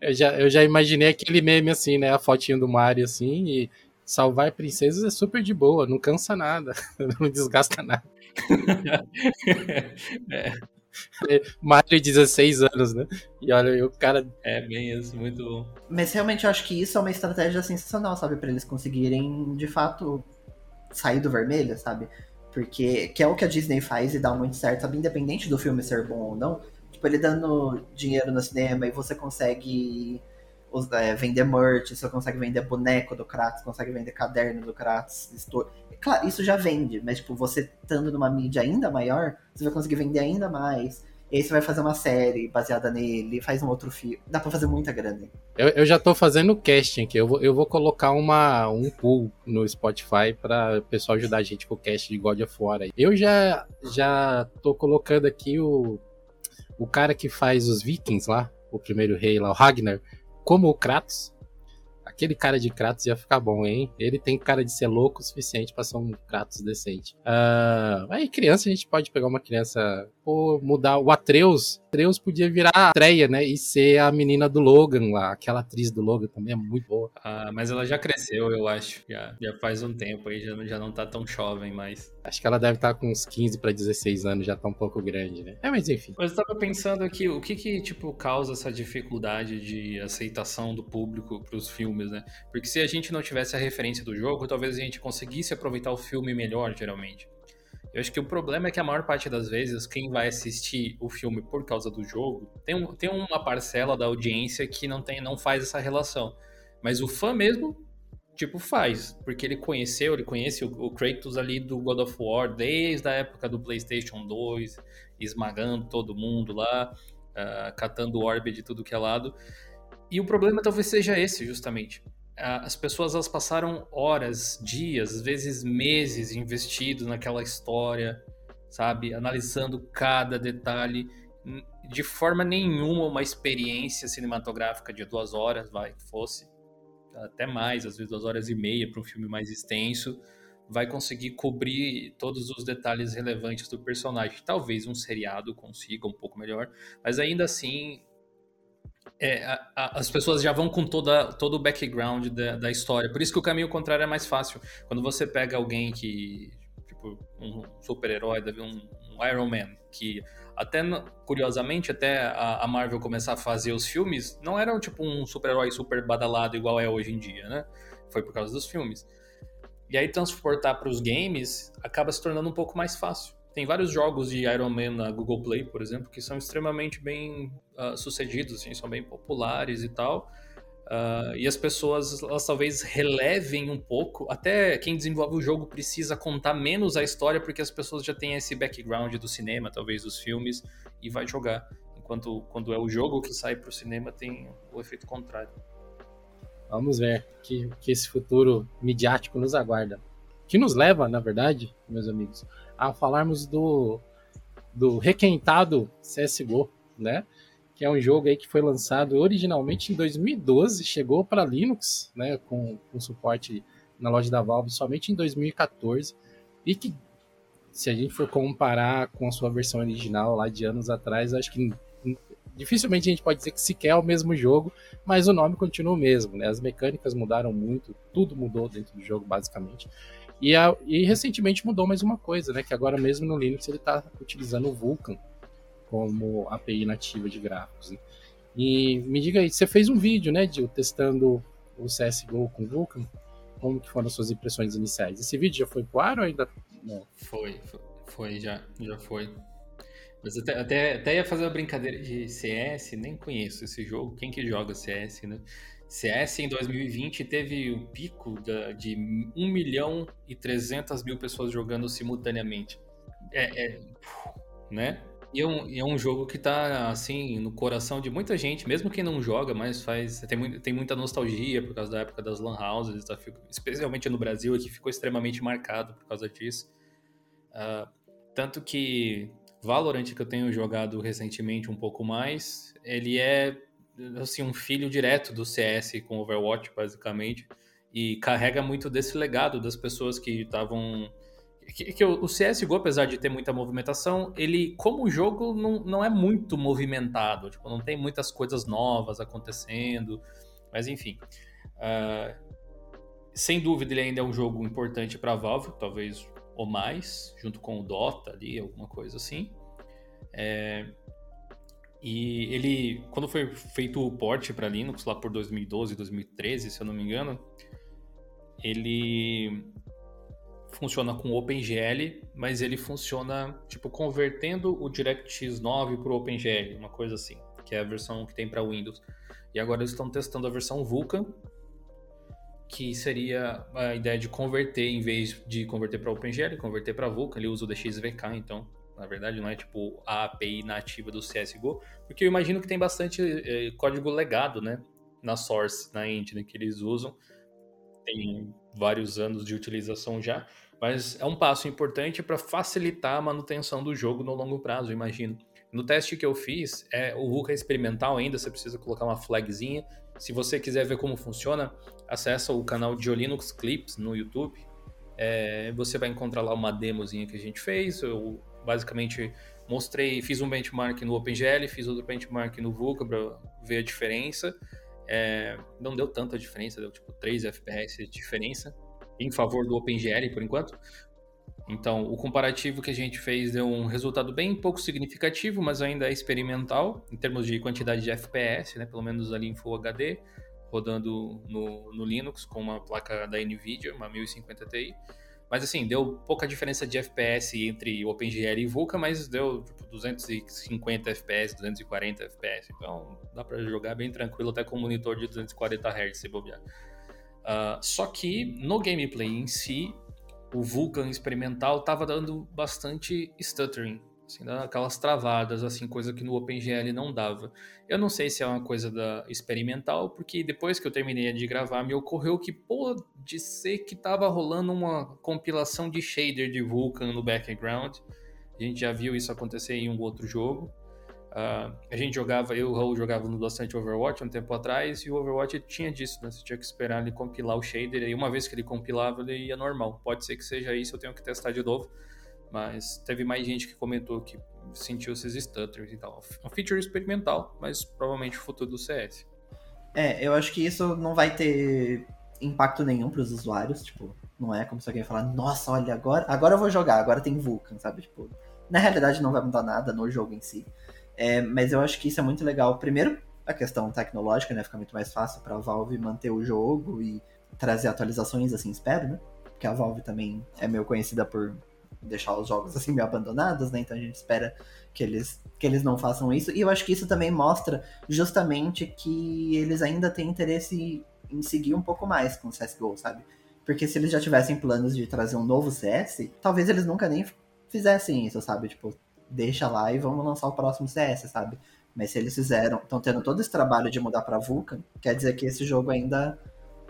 Eu já, eu já imaginei aquele meme assim, né? A fotinha do Mario assim e salvar princesas é super de boa, não cansa nada, <laughs> não desgasta nada. É. Mario 16 anos, né? E olha, o cara. É bem isso, muito bom. Mas realmente eu acho que isso é uma estratégia sensacional, sabe? para eles conseguirem, de fato, sair do vermelho, sabe? Porque que é o que a Disney faz e dá muito certo, sabe? Independente do filme ser bom ou não. Tipo, ele dando dinheiro no cinema e você consegue é, vender merch, você consegue vender boneco do Kratos, consegue vender caderno do Kratos. Claro, isso já vende, mas tipo, você estando numa mídia ainda maior, você vai conseguir vender ainda mais. E aí você vai fazer uma série baseada nele, faz um outro filme. Dá pra fazer muita grana. Eu, eu já tô fazendo casting aqui. Eu vou, eu vou colocar uma, um pool no Spotify para o pessoal ajudar a gente com o cast de God of War. Eu já, já tô colocando aqui o, o cara que faz os Vikings lá, o primeiro rei lá, o Ragnar como o Kratos. Aquele cara de Kratos ia ficar bom, hein? Ele tem cara de ser louco o suficiente para ser um Kratos decente. Uh, aí, criança, a gente pode pegar uma criança. Ou mudar. O Atreus. Atreus podia virar a Treia, né? E ser a menina do Logan lá. Aquela atriz do Logan também é muito boa. Ah, mas ela já cresceu, eu acho. Já, já faz um tempo aí, já, já não tá tão jovem mais. Acho que ela deve estar tá com uns 15 para 16 anos, já tá um pouco grande, né? É, mas enfim. Mas eu tava pensando aqui, o que que, tipo, causa essa dificuldade de aceitação do público pros filmes, né? Porque se a gente não tivesse a referência do jogo, talvez a gente conseguisse aproveitar o filme melhor, geralmente. Eu acho que o problema é que a maior parte das vezes, quem vai assistir o filme por causa do jogo, tem, um, tem uma parcela da audiência que não, tem, não faz essa relação. Mas o fã mesmo tipo, faz. Porque ele conheceu, ele conhece o, Kratos ali do God of War desde a época do PlayStation 2, esmagando todo mundo lá, uh, catando orbe de tudo que é lado. E o problema talvez seja esse, justamente. Uh, as pessoas elas passaram horas, dias, às vezes meses investidos naquela história, sabe? Analisando cada detalhe. De forma nenhuma uma experiência cinematográfica de duas horas, vai, que fosse até mais, às vezes duas horas e meia para um filme mais extenso, vai conseguir cobrir todos os detalhes relevantes do personagem. Talvez um seriado consiga um pouco melhor, mas ainda assim é, a, a, as pessoas já vão com toda, todo o background da, da, história. Por isso que o caminho contrário é mais fácil. Quando você pega alguém que, tipo, um super-herói, um, um Iron Man, que até curiosamente, até a, Marvel começar a fazer os filmes, não era tipo um super-herói super badalado igual é hoje em dia, né? Foi por causa dos filmes. E aí transportar para os games acaba se tornando um pouco mais fácil. Tem vários jogos de Iron Man na Google Play, por exemplo, que são extremamente bem uh, sucedidos, assim, são bem populares e tal. Uh, e as pessoas, elas talvez relevem um pouco. Até quem desenvolve o jogo precisa contar menos a história, porque as pessoas já têm esse background do cinema, talvez dos filmes, e vai jogar. Enquanto quando é o jogo que sai para o cinema, tem o efeito contrário. Vamos ver que, que esse futuro midiático nos aguarda. Que nos leva, na verdade, meus amigos, a falarmos do, do requentado CSGO, né? Que é um jogo aí que foi lançado originalmente em 2012, chegou para Linux, né, com, com suporte na loja da Valve somente em 2014, e que se a gente for comparar com a sua versão original lá de anos atrás, acho que dificilmente a gente pode dizer que sequer é o mesmo jogo, mas o nome continua o mesmo, né? As mecânicas mudaram muito, tudo mudou dentro do jogo basicamente. E, a, e recentemente mudou mais uma coisa, né? Que agora mesmo no Linux ele está utilizando o Vulkan, como API nativa de gráficos. Né? E me diga aí, você fez um vídeo, né, de testando o CSGO com Vulkan? Como que foram as suas impressões iniciais? Esse vídeo já foi pro ar ou ainda não? Foi, foi, já, já foi. Mas até, até, até ia fazer uma brincadeira de CS, nem conheço esse jogo. Quem que joga CS, né? CS em 2020 teve o um pico de 1 milhão e 300 mil pessoas jogando simultaneamente. É, é né? E é um, é um jogo que tá, assim, no coração de muita gente, mesmo quem não joga, mas faz. Tem, tem muita nostalgia por causa da época das Lan Houses, tá, especialmente no Brasil, que ficou extremamente marcado por causa disso. Uh, tanto que Valorant que eu tenho jogado recentemente um pouco mais, ele é assim um filho direto do CS com Overwatch basicamente e carrega muito desse legado das pessoas que estavam que, que, o CSGO, apesar de ter muita movimentação, ele, como jogo, não, não é muito movimentado. Tipo, não tem muitas coisas novas acontecendo. Mas, enfim. Uh, sem dúvida, ele ainda é um jogo importante para Valve, talvez ou mais, junto com o Dota ali, alguma coisa assim. É, e ele, quando foi feito o port para Linux, lá por 2012, 2013, se eu não me engano, ele funciona com OpenGL, mas ele funciona tipo convertendo o DirectX 9 para o OpenGL, uma coisa assim, que é a versão que tem para Windows. E agora eles estão testando a versão Vulkan, que seria a ideia de converter, em vez de converter para OpenGL, converter para Vulkan. Ele usa o DXVK, então, na verdade, não é tipo a API nativa do CSGO, porque eu imagino que tem bastante eh, código legado, né, na source, na engine que eles usam. Tem vários anos de utilização já, mas é um passo importante para facilitar a manutenção do jogo no longo prazo, imagino. No teste que eu fiz, é, o Vulkan é experimental ainda, você precisa colocar uma flagzinha. Se você quiser ver como funciona, acessa o canal de Linux Clips no YouTube. É, você vai encontrar lá uma demozinha que a gente fez. Eu basicamente mostrei, fiz um benchmark no OpenGL, fiz outro benchmark no Vulkan para ver a diferença. É, não deu tanta diferença, deu tipo 3 FPS de diferença em favor do OpenGL por enquanto. Então, o comparativo que a gente fez deu um resultado bem pouco significativo, mas ainda é experimental em termos de quantidade de FPS, né? Pelo menos ali em Full HD rodando no, no Linux com uma placa da NVIDIA, uma 1050 Ti. Mas assim, deu pouca diferença de FPS entre OpenGL e Vulkan, mas deu tipo, 250 FPS, 240 FPS. Então dá para jogar bem tranquilo até com um monitor de 240 Hz se bobear. Uh, só que no gameplay em si, o Vulkan experimental estava dando bastante stuttering. Assim, aquelas travadas, assim, coisa que no OpenGL não dava. Eu não sei se é uma coisa da experimental, porque depois que eu terminei de gravar, me ocorreu que pode ser que tava rolando uma compilação de shader de Vulkan no background. A gente já viu isso acontecer em um outro jogo. Uh, a gente jogava, eu e o Raul jogávamos bastante Overwatch um tempo atrás, e o Overwatch tinha disso, né? Você tinha que esperar ele compilar o shader, e uma vez que ele compilava, ele ia normal. Pode ser que seja isso, eu tenho que testar de novo. Mas teve mais gente que comentou que sentiu esses stutters e tal. É um feature experimental, mas provavelmente o futuro do CS. É, eu acho que isso não vai ter impacto nenhum para os usuários, tipo, não é como se alguém falar, nossa, olha, agora, agora eu vou jogar, agora tem Vulkan, sabe? Tipo, na realidade não vai mudar nada no jogo em si. É, mas eu acho que isso é muito legal. Primeiro, a questão tecnológica, né? Fica muito mais fácil para a Valve manter o jogo e trazer atualizações, assim, espero, né? Porque a Valve também é meio conhecida por deixar os jogos assim meio abandonados, né? Então a gente espera que eles, que eles não façam isso. E eu acho que isso também mostra justamente que eles ainda têm interesse em seguir um pouco mais com o CSGO, sabe? Porque se eles já tivessem planos de trazer um novo CS, talvez eles nunca nem fizessem isso, sabe? Tipo, deixa lá e vamos lançar o próximo CS, sabe? Mas se eles fizeram, estão tendo todo esse trabalho de mudar para Vulkan, quer dizer que esse jogo ainda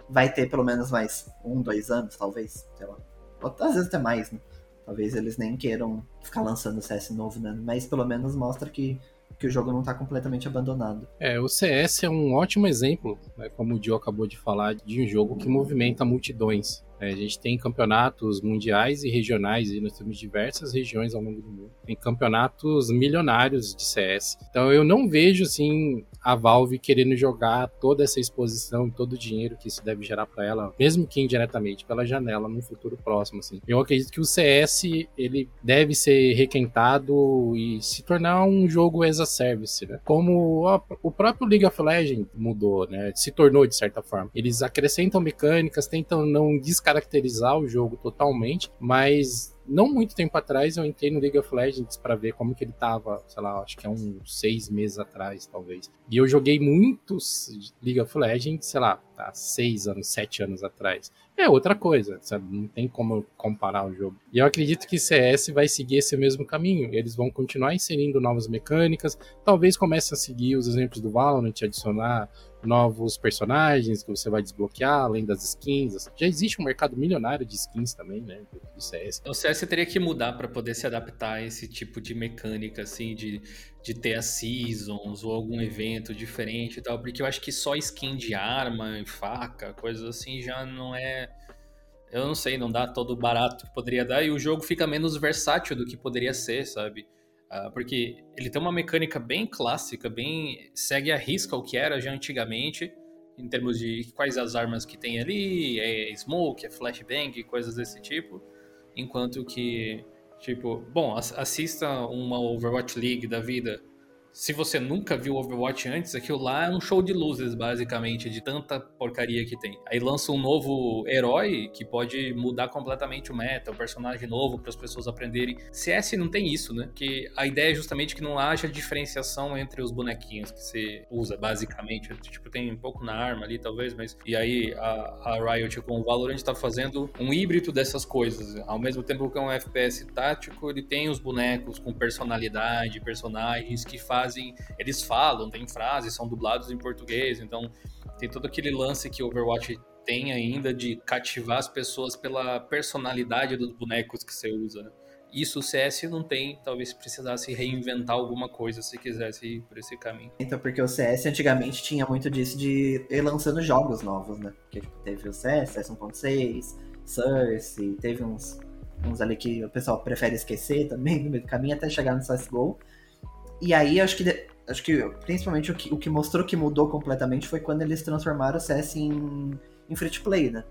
vai ter pelo menos mais um, dois anos, talvez, sei lá. Ou, às vezes até mais, né? Talvez eles nem queiram ficar lançando CS novo, né? Mas pelo menos mostra que, que o jogo não está completamente abandonado. É, o CS é um ótimo exemplo, né, como o Dio acabou de falar, de um jogo que movimenta multidões. É, a gente tem campeonatos mundiais e regionais, e nós temos diversas regiões ao longo do mundo. Tem campeonatos milionários de CS. Então eu não vejo, assim, a Valve querendo jogar toda essa exposição, todo o dinheiro que isso deve gerar para ela, mesmo que indiretamente, pela janela no futuro próximo, assim. Eu acredito que o CS, ele deve ser requentado e se tornar um jogo as a service, né? Como o próprio League of Legends mudou, né? Se tornou, de certa forma. Eles acrescentam mecânicas, tentam não descartar descaracterizar o jogo totalmente, mas não muito tempo atrás eu entrei no League of Legends para ver como que ele tava, sei lá, acho que é uns seis meses atrás, talvez. E eu joguei muitos League of Legends, sei lá, há seis anos, sete anos atrás. É outra coisa, sabe? Não tem como comparar o jogo. E eu acredito que CS vai seguir esse mesmo caminho. Eles vão continuar inserindo novas mecânicas, talvez comece a seguir os exemplos do Valorant, adicionar novos personagens que você vai desbloquear, além das skins. Já existe um mercado milionário de skins também, né? Do CS. O CS teria que mudar para poder se adaptar a esse tipo de mecânica, assim, de, de ter as seasons ou algum evento diferente e tal, porque eu acho que só skin de arma e faca, coisas assim, já não é. Eu não sei, não dá todo o barato que poderia dar e o jogo fica menos versátil do que poderia ser, sabe? Uh, porque ele tem uma mecânica bem clássica, bem segue a risca o que era já antigamente, em termos de quais as armas que tem ali, é smoke, é flashbang, coisas desse tipo. Enquanto que, tipo, bom, assista uma Overwatch League da vida se você nunca viu Overwatch antes, aquilo lá é um show de luzes, basicamente, de tanta porcaria que tem. Aí lança um novo herói que pode mudar completamente o meta, um personagem novo para as pessoas aprenderem. CS não tem isso, né? Que a ideia é justamente que não haja diferenciação entre os bonequinhos que você usa, basicamente. Tipo, tem um pouco na arma ali, talvez, mas. E aí a, a Riot com o Valorant tá fazendo um híbrido dessas coisas. Ao mesmo tempo que é um FPS tático, ele tem os bonecos com personalidade, personagens que fazem fazem, eles falam, tem frases, são dublados em português, então tem todo aquele lance que Overwatch tem ainda de cativar as pessoas pela personalidade dos bonecos que você usa, né? Isso o CS não tem, talvez precisasse reinventar alguma coisa se quisesse ir por esse caminho. Então, porque o CS antigamente tinha muito disso de ir lançando jogos novos, né? Porque tipo, teve o CS, CS 1.6, Source, teve uns, uns ali que o pessoal prefere esquecer também no meio do caminho até chegar no CSGO. E aí, acho que, acho que principalmente o que, o que mostrou que mudou completamente foi quando eles transformaram o CS em, em free to play, né?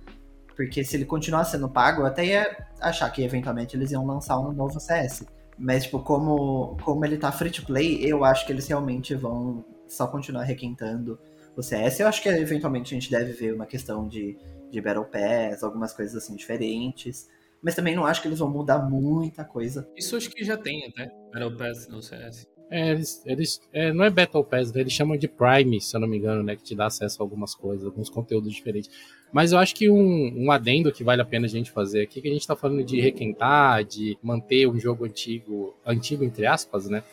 Porque se ele continuar sendo pago, eu até ia achar que eventualmente eles iam lançar um novo CS. Mas, tipo, como, como ele tá free to play, eu acho que eles realmente vão só continuar requentando o CS. Eu acho que eventualmente a gente deve ver uma questão de, de Battle Pass, algumas coisas assim diferentes. Mas também não acho que eles vão mudar muita coisa. Isso acho que já tem até, Battle Pass no CS. É, eles, eles é, não é Battle Pass, né? eles chamam de Prime, se eu não me engano, né? Que te dá acesso a algumas coisas, alguns conteúdos diferentes. Mas eu acho que um, um adendo que vale a pena a gente fazer aqui, que a gente tá falando de requentar, de manter um jogo antigo, antigo entre aspas, né?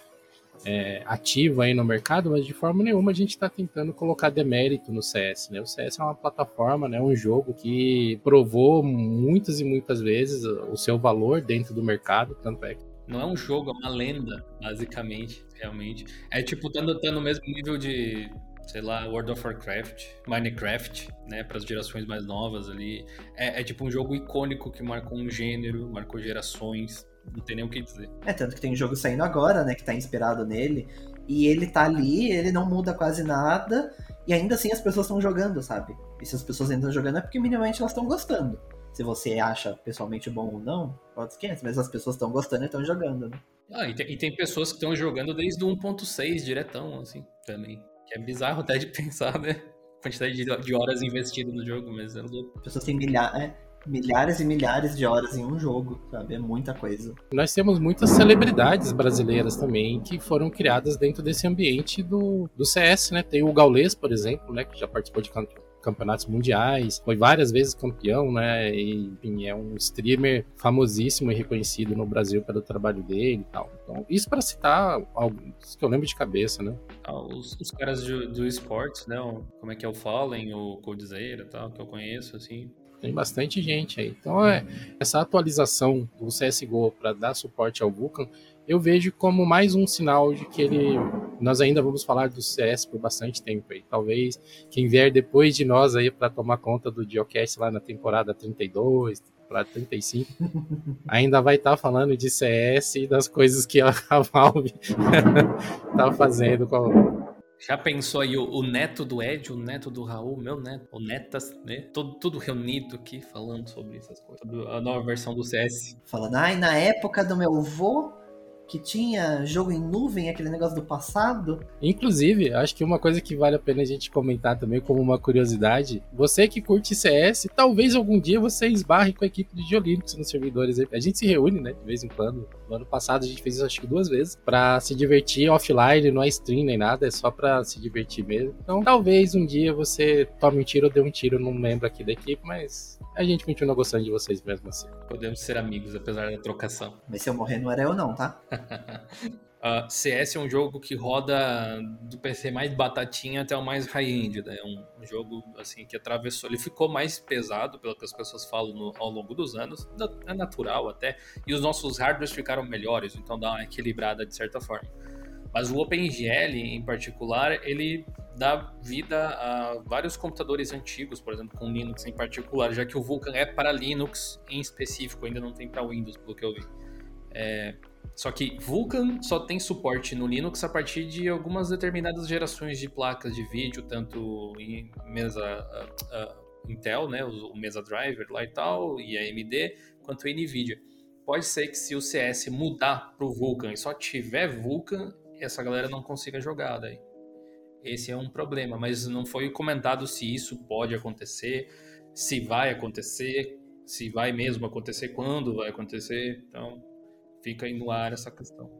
É, ativo aí no mercado, mas de forma nenhuma a gente está tentando colocar demérito no CS, né? O CS é uma plataforma, né? Um jogo que provou muitas e muitas vezes o seu valor dentro do mercado, tanto é que não é um jogo, é uma lenda, basicamente, realmente. É tipo, tá no, mesmo nível de, sei lá, World of Warcraft, Minecraft, né, para as gerações mais novas ali. É, é, tipo um jogo icônico que marcou um gênero, marcou gerações, não tem nem o que dizer. É, tanto que tem um jogo saindo agora, né, que tá inspirado nele, e ele tá ali, ele não muda quase nada, e ainda assim as pessoas estão jogando, sabe? E se as pessoas ainda estão jogando é porque minimamente elas estão gostando se você acha pessoalmente bom ou não, pode esquecer, mas as pessoas estão gostando e estão jogando, né? Ah, e tem, e tem pessoas que estão jogando desde o 1.6 diretão, assim, também. Que é bizarro até de <laughs> pensar, né? A quantidade de, de horas investidas no jogo, mas é louco. As pessoas têm milha é, milhares e milhares de horas em um jogo, sabe? É muita coisa. Nós temos muitas celebridades brasileiras também que foram criadas dentro desse ambiente do, do CS, né? Tem o Gaules, por exemplo, né? Que já participou de campeonatos mundiais, foi várias vezes campeão, né? E, enfim, é um streamer famosíssimo e reconhecido no Brasil pelo trabalho dele e tal. Então, isso para citar alguns que eu lembro de cabeça, né? Ah, os, os, caras do, do esportes, né? Como é que é o Fallen, o Coldzera e tal, que eu conheço, assim. Tem bastante gente aí. Então, é, essa atualização do CSGO para dar suporte ao Vulkan eu vejo como mais um sinal de que ele. Nós ainda vamos falar do CS por bastante tempo aí. Talvez quem vier depois de nós aí para tomar conta do Geocast lá na temporada 32, para 35, ainda vai estar tá falando de CS e das coisas que a Valve <laughs> tá fazendo com, já pensou aí o, o, neto do Ed, o neto do Raul, meu neto, o Netas, né? Tudo, tudo reunido aqui falando sobre essas coisas, sobre a nova versão do CS. Falando, ai, na época do meu avô, que tinha jogo em nuvem, aquele negócio do passado. Inclusive, acho que uma coisa que vale a pena a gente comentar também como uma curiosidade, você que curte CS, talvez algum dia você esbarre com a equipe de Geolinux nos servidores. A gente se reúne, né, de vez em quando, No ano passado a gente fez isso acho que duas vezes para se divertir offline, não é stream nem nada, é só para se divertir mesmo. Então talvez um dia você tome um tiro ou dê um tiro num membro aqui da equipe, mas a gente continua gostando de vocês mesmo assim. Podemos ser amigos apesar da trocação. Mas se eu morrer não era eu não, tá? <laughs> Uh, ah, CS é um jogo que roda do PC mais batatinha até o mais high-end, né? É um, jogo assim que atravessou, ele ficou mais pesado pelo que as pessoas falam no, ao longo dos anos, é natural até, e os nossos hardwares ficaram melhores, então dá uma equilibrada de certa forma. Mas o OpenGL em particular, ele dá vida a vários computadores antigos, por exemplo, com Linux em particular, já que o Vulkan é para Linux em específico, ainda não tem para Windows, pelo que eu vi. É, só que Vulkan só tem suporte no Linux a partir de algumas determinadas gerações de placas de vídeo, tanto em mesa uh, uh, Intel, né, o, Mesa Driver lá e tal, e AMD, quanto NVIDIA. Pode ser que se o CS mudar para o Vulkan e só tiver Vulkan, essa galera não consiga jogar daí. Esse é um problema, mas não foi comentado se isso pode acontecer, se vai acontecer, se vai mesmo acontecer, quando vai acontecer. Então, Fica aí no ar essa questão.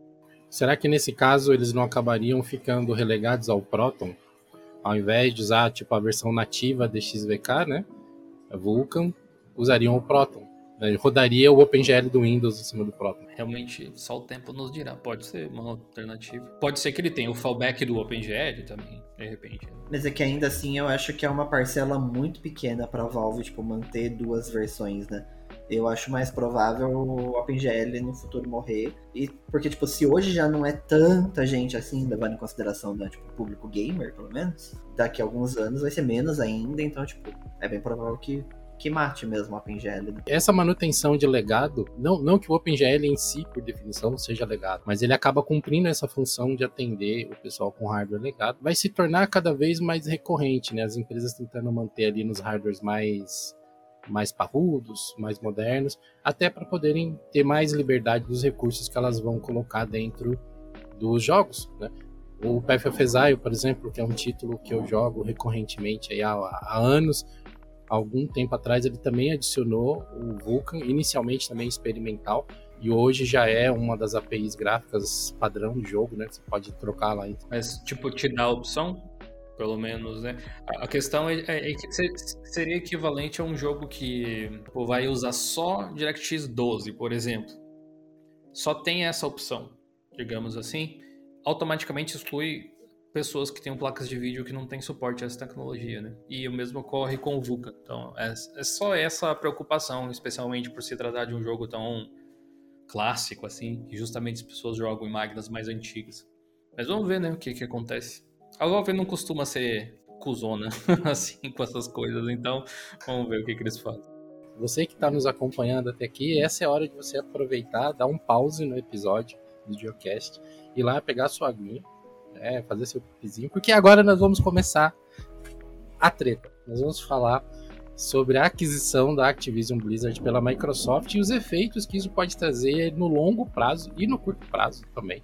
Será que nesse caso eles não acabariam ficando relegados ao Proton? Ao invés de usar tipo a versão nativa de XVK, né? A Vulkan, usariam o Proton. Né? Rodaria o OpenGL do Windows em cima do Proton. Realmente, só o tempo nos dirá. Pode ser uma alternativa. Pode ser que ele tenha o fallback do OpenGL também, de repente. Mas é que ainda assim eu acho que é uma parcela muito pequena para a Valve tipo, manter duas versões, né? Eu acho mais provável o OpenGL no futuro morrer. E porque, tipo, se hoje já não é tanta gente assim, levando em consideração né, tipo, público gamer, pelo menos, daqui a alguns anos vai ser menos ainda, então, tipo, é bem provável que que mate mesmo o OpenGL. Né? Essa manutenção de legado, não, não que o OpenGL em si, por definição, seja legado, mas ele acaba cumprindo essa função de atender o pessoal com hardware legado, vai se tornar cada vez mais recorrente, né? As empresas tentando manter ali nos hardwares mais mais parrudos, mais modernos, até para poderem ter mais liberdade dos recursos que elas vão colocar dentro dos jogos, né? O Path of Exile, por exemplo, que é um título que eu jogo recorrentemente há, há anos, algum tempo atrás ele também adicionou o Vulkan, inicialmente também experimental, e hoje já é uma das APIs gráficas padrão do jogo, né? Você pode trocar lá. Mas, tipo, te dá a opção pelo menos, né? A questão é, é, é, que seria equivalente a um jogo que pô, vai usar só DirectX 12, por exemplo. Só tem essa opção, digamos assim. Automaticamente exclui pessoas que têm placas de vídeo que não têm suporte a essa tecnologia, né? E o mesmo ocorre com o VUCA. Então, é, é só essa preocupação, especialmente por se tratar de um jogo tão clássico, assim, que justamente as pessoas jogam em máquinas mais antigas. Mas vamos ver, né, o que que acontece. A Valve não costuma ser cuzona, <laughs> assim, com essas coisas, então vamos ver o que, que eles fazem. Você que está nos acompanhando até aqui, essa é a hora de você aproveitar, dar um pause no episódio do Geocast, ir lá pegar sua aguinha, né, fazer seu pipizinho, porque agora nós vamos começar a treta. Nós vamos falar sobre a aquisição da Activision Blizzard pela Microsoft e os efeitos que isso pode trazer no longo prazo e no curto prazo também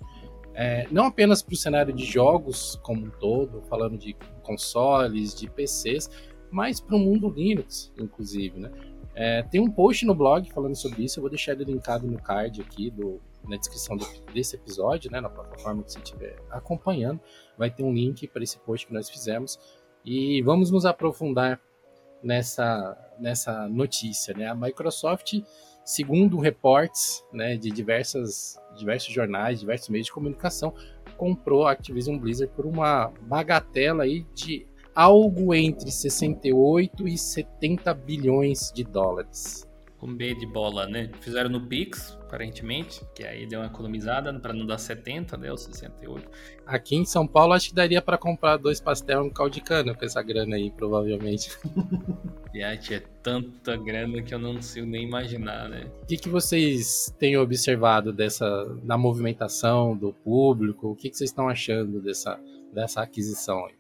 é, não apenas para o cenário de jogos como um todo, falando de consoles, de PCs, mas para o mundo Linux, inclusive, né? É, tem um post no blog falando sobre isso, eu vou deixar ele linkado no card aqui, do, na descrição do, desse episódio, né, na plataforma que você estiver acompanhando, vai ter um link para esse post que nós fizemos, e vamos nos aprofundar nessa, nessa notícia, né? A Microsoft segundo reportes né, de diversas, diversos jornais, diversos meios de comunicação, comprou a Activision Blizzard por uma bagatela aí de algo entre 68 e 70 bilhões de dólares com B de bola, né? Fizeram no Pix, aparentemente, que aí deu uma economizada para não dar 70, deu 68. Aqui em São Paulo acho que daria para comprar dois pastel e um caldo de cana com essa grana aí, provavelmente. <laughs> Piate, é tanta grana que eu não consigo nem imaginar, né? O que, que vocês têm observado dessa da movimentação do público? O que, que vocês estão achando dessa, dessa aquisição aí?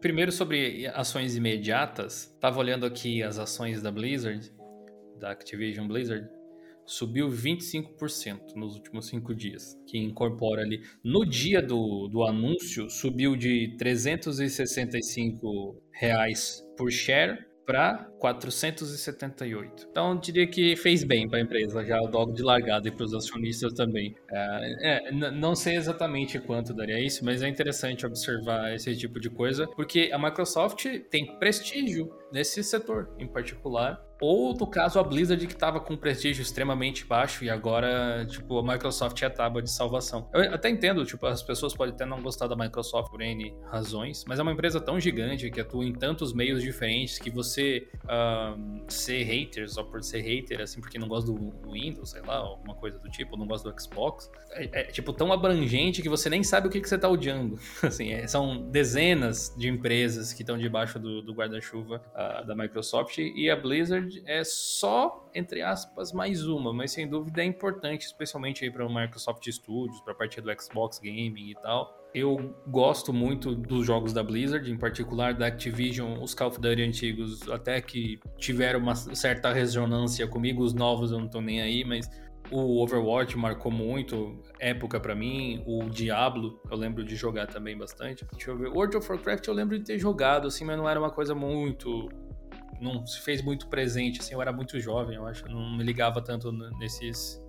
Primeiro sobre ações imediatas, tava olhando aqui as ações da Blizzard da Activision Blizzard subiu 25% nos últimos cinco dias, que incorpora ali. No dia do, do anúncio, subiu de 365 reais por share para 478. Então, diria que fez bem para a empresa, já logo de largada e para os acionistas também. É, é, não sei exatamente quanto daria isso, mas é interessante observar esse tipo de coisa, porque a Microsoft tem prestígio nesse setor em particular ou, no caso, a Blizzard que estava com prestígio extremamente baixo e agora, tipo, a Microsoft é a tábua de salvação. Eu até entendo, tipo, as pessoas podem até não gostar da Microsoft por N razões, mas é uma empresa tão gigante que atua em tantos meios diferentes que você uh, ser hater só por ser hater, assim, porque não gosta do Windows, sei lá, alguma coisa do tipo, não gosta do Xbox, é, é tipo, tão abrangente que você nem sabe o que, que você está odiando. <laughs> assim, é, são dezenas de empresas que estão debaixo do, do guarda-chuva uh, da Microsoft e a Blizzard é só, entre aspas, mais uma, mas sem dúvida é importante, especialmente aí para o Microsoft Studios, para a parte do Xbox Gaming e tal. Eu gosto muito dos jogos da Blizzard, em particular da Activision, os Call of Duty antigos, até que tiveram uma certa ressonância comigo, os novos eu não tô nem aí, mas o Overwatch marcou muito época para mim, o Diablo eu lembro de jogar também bastante. Deixa eu ver, World of Warcraft eu lembro de ter jogado, assim, mas não era uma coisa muito não se fez muito presente, assim, eu era muito jovem, eu acho, não me ligava tanto nesses,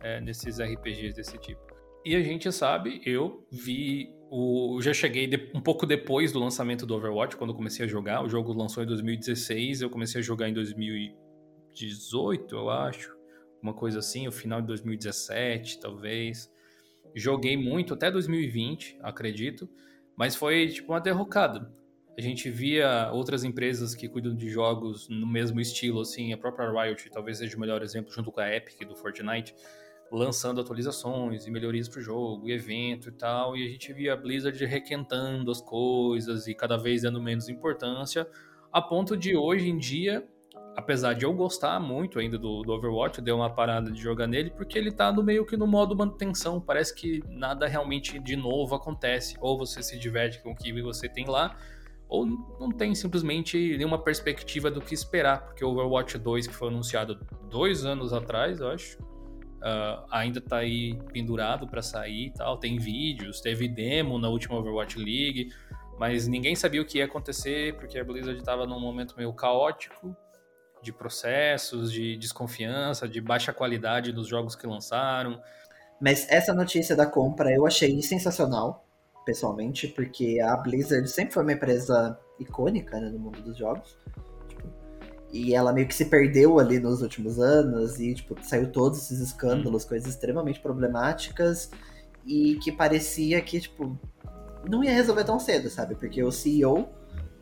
é, nesses RPGs desse tipo. E a gente sabe, eu vi o, já cheguei de, um pouco depois do lançamento do Overwatch, quando eu comecei a jogar. O jogo lançou em 2016, eu comecei a jogar em 2018, eu acho. Uma coisa assim, o final de 2017, talvez. Joguei muito até 2020, acredito. Mas foi tipo uma derrocada a gente via outras empresas que cuidam de jogos no mesmo estilo, assim, a própria Riot talvez seja o melhor exemplo, junto com a Epic do Fortnite, lançando atualizações e melhorias para o jogo, e evento e tal, e a gente via a Blizzard requentando as coisas e cada vez dando menos importância, a ponto de hoje em dia, apesar de eu gostar muito ainda do, do Overwatch, eu dei uma parada de jogar nele, porque ele tá no meio que no modo manutenção, parece que nada realmente de novo acontece, ou você se diverte com o que você tem lá, ou não tem simplesmente nenhuma perspectiva do que esperar, porque o Overwatch 2, que foi anunciado dois anos atrás, eu acho, uh, ainda tá aí pendurado para sair e tal. Tem vídeos, teve demo na última Overwatch League, mas ninguém sabia o que ia acontecer, porque a Blizzard estava num momento meio caótico de processos, de desconfiança, de baixa qualidade dos jogos que lançaram. Mas essa notícia da compra eu achei sensacional pessoalmente, porque a Blizzard sempre foi uma empresa icônica né, no mundo dos jogos. Tipo, e ela meio que se perdeu ali nos últimos anos e tipo, saiu todos esses escândalos, hum. coisas extremamente problemáticas e que parecia que tipo não ia resolver tão cedo, sabe? Porque o CEO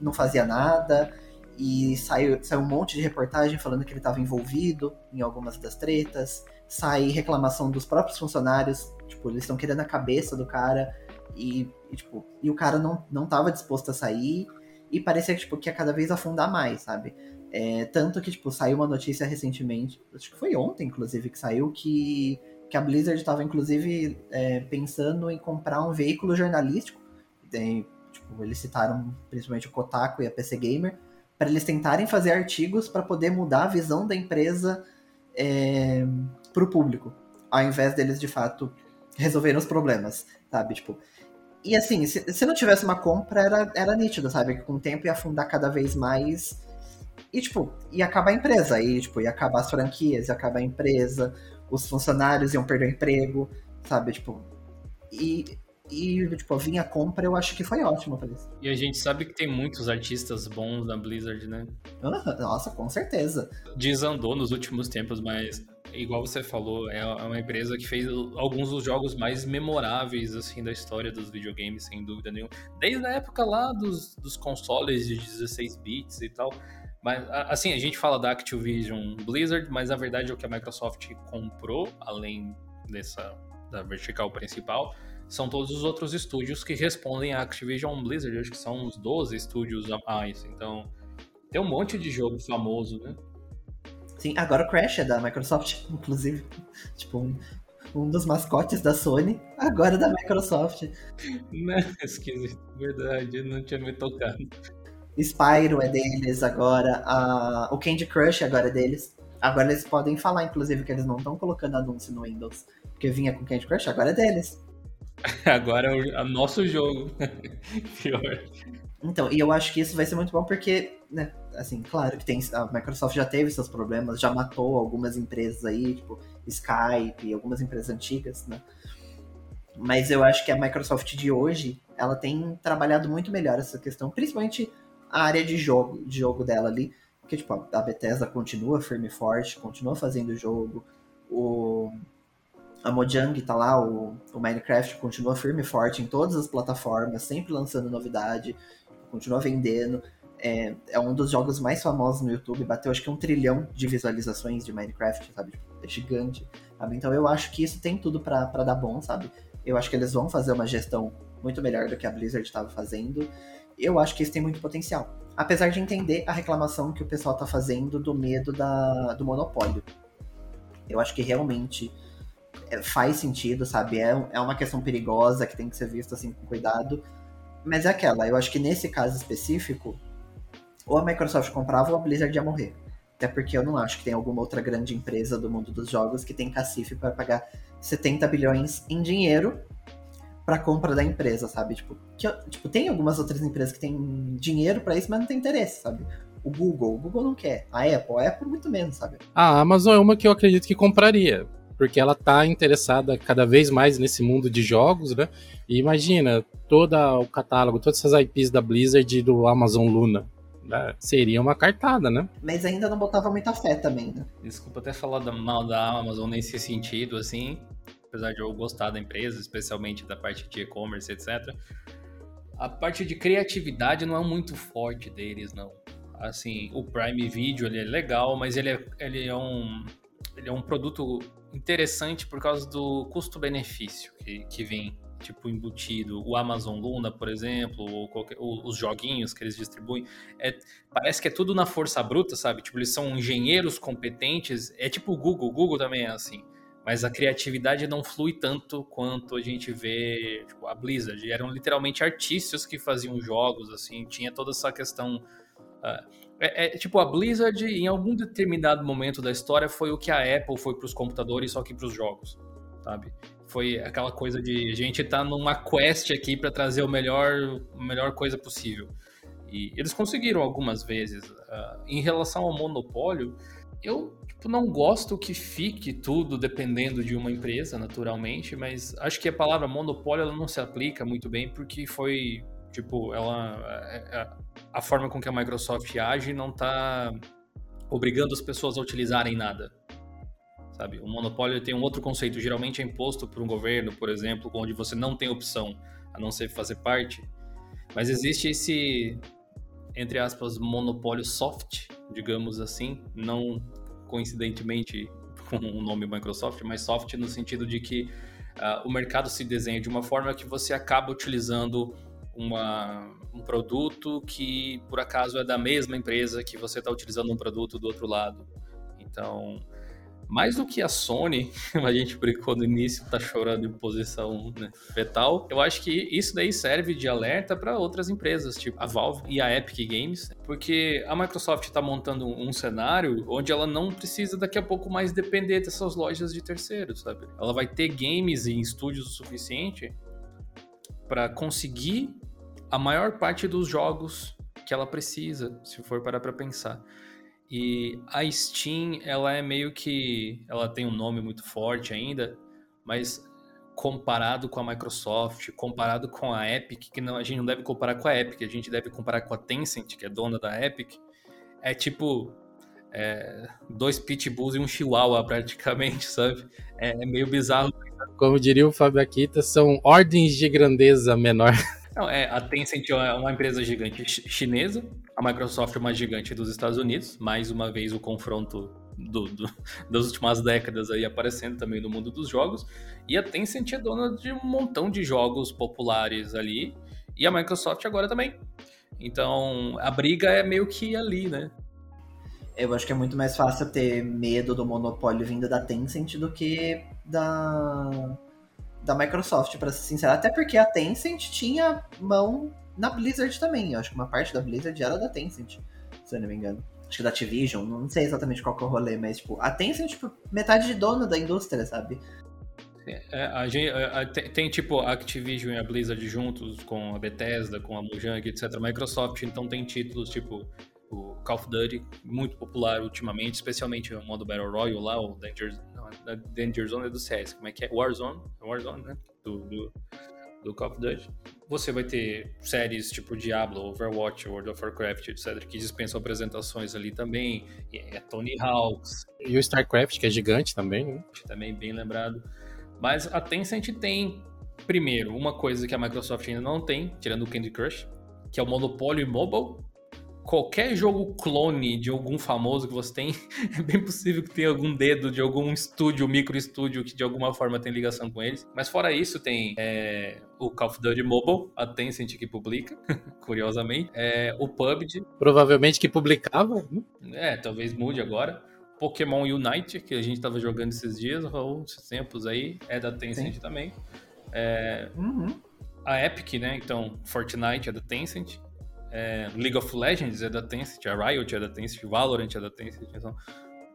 não fazia nada e saiu, saiu um monte de reportagem falando que ele estava envolvido em algumas das tretas, sai reclamação dos próprios funcionários, tipo, eles estão querendo a cabeça do cara e, e, tipo, e o cara não, não tava disposto a sair e parecia que, tipo, que ia cada vez afundar mais, sabe? É, tanto que, tipo, saiu uma notícia recentemente, acho que foi ontem, inclusive, que saiu que, que a Blizzard estava, inclusive, é, pensando em comprar um veículo jornalístico. E, tipo, eles citaram principalmente o Kotaku e a PC Gamer, para eles tentarem fazer artigos para poder mudar a visão da empresa é, para o público, ao invés deles, de fato, resolverem os problemas, sabe? Tipo, e assim, se, se não tivesse uma compra, era, era nítido, sabe? Que com o tempo ia afundar cada vez mais. E, tipo, ia acabar a empresa. E, tipo, ia acabar as franquias, ia acabar a empresa, os funcionários iam perder o emprego, sabe? Tipo. E, e tipo, vinha a compra, eu acho que foi ótimo pra isso. E a gente sabe que tem muitos artistas bons na Blizzard, né? Nossa, com certeza. Desandou nos últimos tempos, mas igual você falou, é, é uma empresa que fez alguns dos jogos mais memoráveis assim da história dos videogames, sem dúvida nenhuma. Desde a época lá dos, dos consoles de 16 bits e tal. Mas, assim, a gente fala da Activision Blizzard, mas na verdade o que a Microsoft comprou, além dessa da vertical principal, são todos os outros estúdios que respondem à Activision Blizzard. acho que são uns 12 estúdios a mais. Então, tem um monte de jogo famoso, né? Sim, agora o Crash é da Microsoft, inclusive. Tipo, um, um dos mascotes da Sony, agora é da Microsoft. Não, <laughs> esquisito, verdade, eu não tinha me tocado. Spyro é deles agora, a... o Candy Crush agora é deles. Agora eles podem falar, inclusive, que eles não estão colocando anúncio no Windows, porque vinha com Candy Crush, agora é deles. <laughs> Agora é o nosso jogo. <laughs> Pior. Então, e eu acho que isso vai ser muito bom porque, né, assim, claro que tem, a Microsoft já teve seus problemas, já matou algumas empresas aí, tipo Skype, algumas empresas antigas, né? Mas eu acho que a Microsoft de hoje, ela tem trabalhado muito melhor essa questão, principalmente a área de jogo, de jogo dela ali, porque tipo, a Bethesda continua firme e forte, continua fazendo jogo, o a Mojang tá lá, o, o Minecraft continua firme e forte em todas as plataformas, sempre lançando novidade, continua vendendo. É, é, um dos jogos mais famosos no YouTube, bateu acho que um trilhão de visualizações de Minecraft, sabe? É gigante, sabe? Então eu acho que isso tem tudo para dar bom, sabe? Eu acho que eles vão fazer uma gestão muito melhor do que a Blizzard estava fazendo. Eu acho que isso tem muito potencial. Apesar de entender a reclamação que o pessoal tá fazendo do medo da, do monopólio. Eu acho que realmente é, faz sentido, sabe? É, é uma questão perigosa que tem que ser vista assim com cuidado. Mas é aquela, eu acho que nesse caso específico, ou a Microsoft comprava ou a Blizzard ia morrer. Até porque eu não acho que tem alguma outra grande empresa do mundo dos jogos que tem cacife para pagar 70 bilhões em dinheiro para compra da empresa, sabe? Tipo, que, tipo, tem algumas outras empresas que têm dinheiro para isso, mas não tem interesse, sabe? O Google, o Google não quer. A Apple, a Apple muito menos, sabe? A Amazon é uma que eu acredito que compraria porque ela tá interessada cada vez mais nesse mundo de jogos, né? E imagina, todo o catálogo, todas essas IPs da Blizzard e do Amazon Luna. Né? Seria uma cartada, né? Mas ainda não botava muita fé também, né? Desculpa até falar mal da Amazon nesse sentido, assim, apesar de eu gostar da empresa, especialmente da parte de e-commerce, etc. A parte de criatividade não é muito forte deles, não. Assim, o Prime Video ele é legal, mas ele é, ele é um ele é um produto interessante por causa do custo-benefício que, que vem tipo embutido. O Amazon Luna, por exemplo, ou qualquer, os joguinhos que eles distribuem, é, parece que é tudo na força bruta, sabe? Tipo, eles são engenheiros competentes. É tipo o Google, o Google também é assim. Mas a criatividade não flui tanto quanto a gente vê tipo, a Blizzard. Eram literalmente artistas que faziam jogos, assim, tinha toda essa questão. Uh, é, é, tipo, a Blizzard, em algum determinado momento da história, foi o que a Apple foi para os computadores, só que para os jogos, sabe? Foi aquela coisa de a gente tá numa quest aqui para trazer o melhor, a melhor coisa possível. E eles conseguiram algumas vezes. Uh, em relação ao monopólio, eu tipo, não gosto que fique tudo dependendo de uma empresa, naturalmente, mas acho que a palavra monopólio ela não se aplica muito bem porque foi Tipo, ela. É, é, a forma com que a Microsoft age não está obrigando as pessoas a utilizarem nada. Sabe? O monopólio tem um outro conceito, geralmente é imposto por um governo, por exemplo, onde você não tem opção a não ser fazer parte. Mas existe esse, entre aspas, monopólio soft, digamos assim, não coincidentemente com o nome Microsoft, mas soft no sentido de que uh, o mercado se desenha de uma forma que você acaba utilizando uma, um produto que por acaso é da mesma empresa que você está utilizando um produto do outro lado. Então, mais do que a Sony, <laughs> a gente brincou no início, tá chorando em posição né, fetal. Eu acho que isso daí serve de alerta para outras empresas, tipo a Valve e a Epic Games, porque a Microsoft está montando um cenário onde ela não precisa daqui a pouco mais depender dessas lojas de terceiros, sabe? Ela vai ter games e estúdios o suficiente para conseguir a maior parte dos jogos que ela precisa, se for parar para pensar. E a Steam, ela é meio que. Ela tem um nome muito forte ainda, mas comparado com a Microsoft, comparado com a Epic, que não, a gente não deve comparar com a Epic, a gente deve comparar com a Tencent, que é dona da Epic, é tipo é, dois pitbulls e um chihuahua praticamente, <laughs> sabe? É, é meio bizarro. Como diria o Fábio Akita, são ordens de grandeza menor. <laughs> Não, é, a Tencent é uma empresa gigante chinesa, a Microsoft é uma gigante dos Estados Unidos, mais uma vez o confronto do, do, <laughs> das últimas décadas aí aparecendo também no mundo dos jogos, e a Tencent é dona de um montão de jogos populares ali, e a Microsoft agora também. Então, a briga é meio que ali, né? Eu acho que é muito mais fácil ter medo do monopólio vindo da Tencent do que da da Microsoft, para ser sincero. Até porque a Tencent tinha mão na Blizzard também. Eu acho que uma parte da Blizzard era da Tencent, se eu não me engano. Acho que da Activision, não sei exatamente qual que é o rolê, mas tipo, a Tencent, tipo, metade de dono da indústria, sabe? É, a gente, a, a, tem, tem, tipo a Activision e a Blizzard juntos, com a Bethesda, com a Mojang, etc. Microsoft, então tem títulos tipo o Call of Duty, muito popular ultimamente, especialmente o modo Battle Royale lá, o Danger, não, Danger Zone é do CS, como é que é? Warzone, Warzone, né? Do, do, do Call of Duty. Você vai ter séries tipo Diablo, Overwatch, World of Warcraft, etc., que dispensam apresentações ali também. É Tony Hawks. E o StarCraft, que é gigante também, né? Também bem lembrado. Mas a Tencent tem, primeiro, uma coisa que a Microsoft ainda não tem, tirando o Candy Crush, que é o monopólio mobile qualquer jogo clone de algum famoso que você tem, <laughs> é bem possível que tenha algum dedo de algum estúdio, micro estúdio que de alguma forma tem ligação com eles. Mas fora isso, tem é, o Call of Duty Mobile, a Tencent que publica, <laughs> curiosamente. É, o PUBG. Provavelmente que publicava. Né? É, talvez mude agora. Pokémon Unite, que a gente estava jogando esses dias, ou esses tempos aí, é da Tencent Sim. também. É, uhum. A Epic, né? Então, Fortnite é da Tencent. É, League of Legends é da Tencent, a Riot é da Tencent, Valorant é da Tencent, então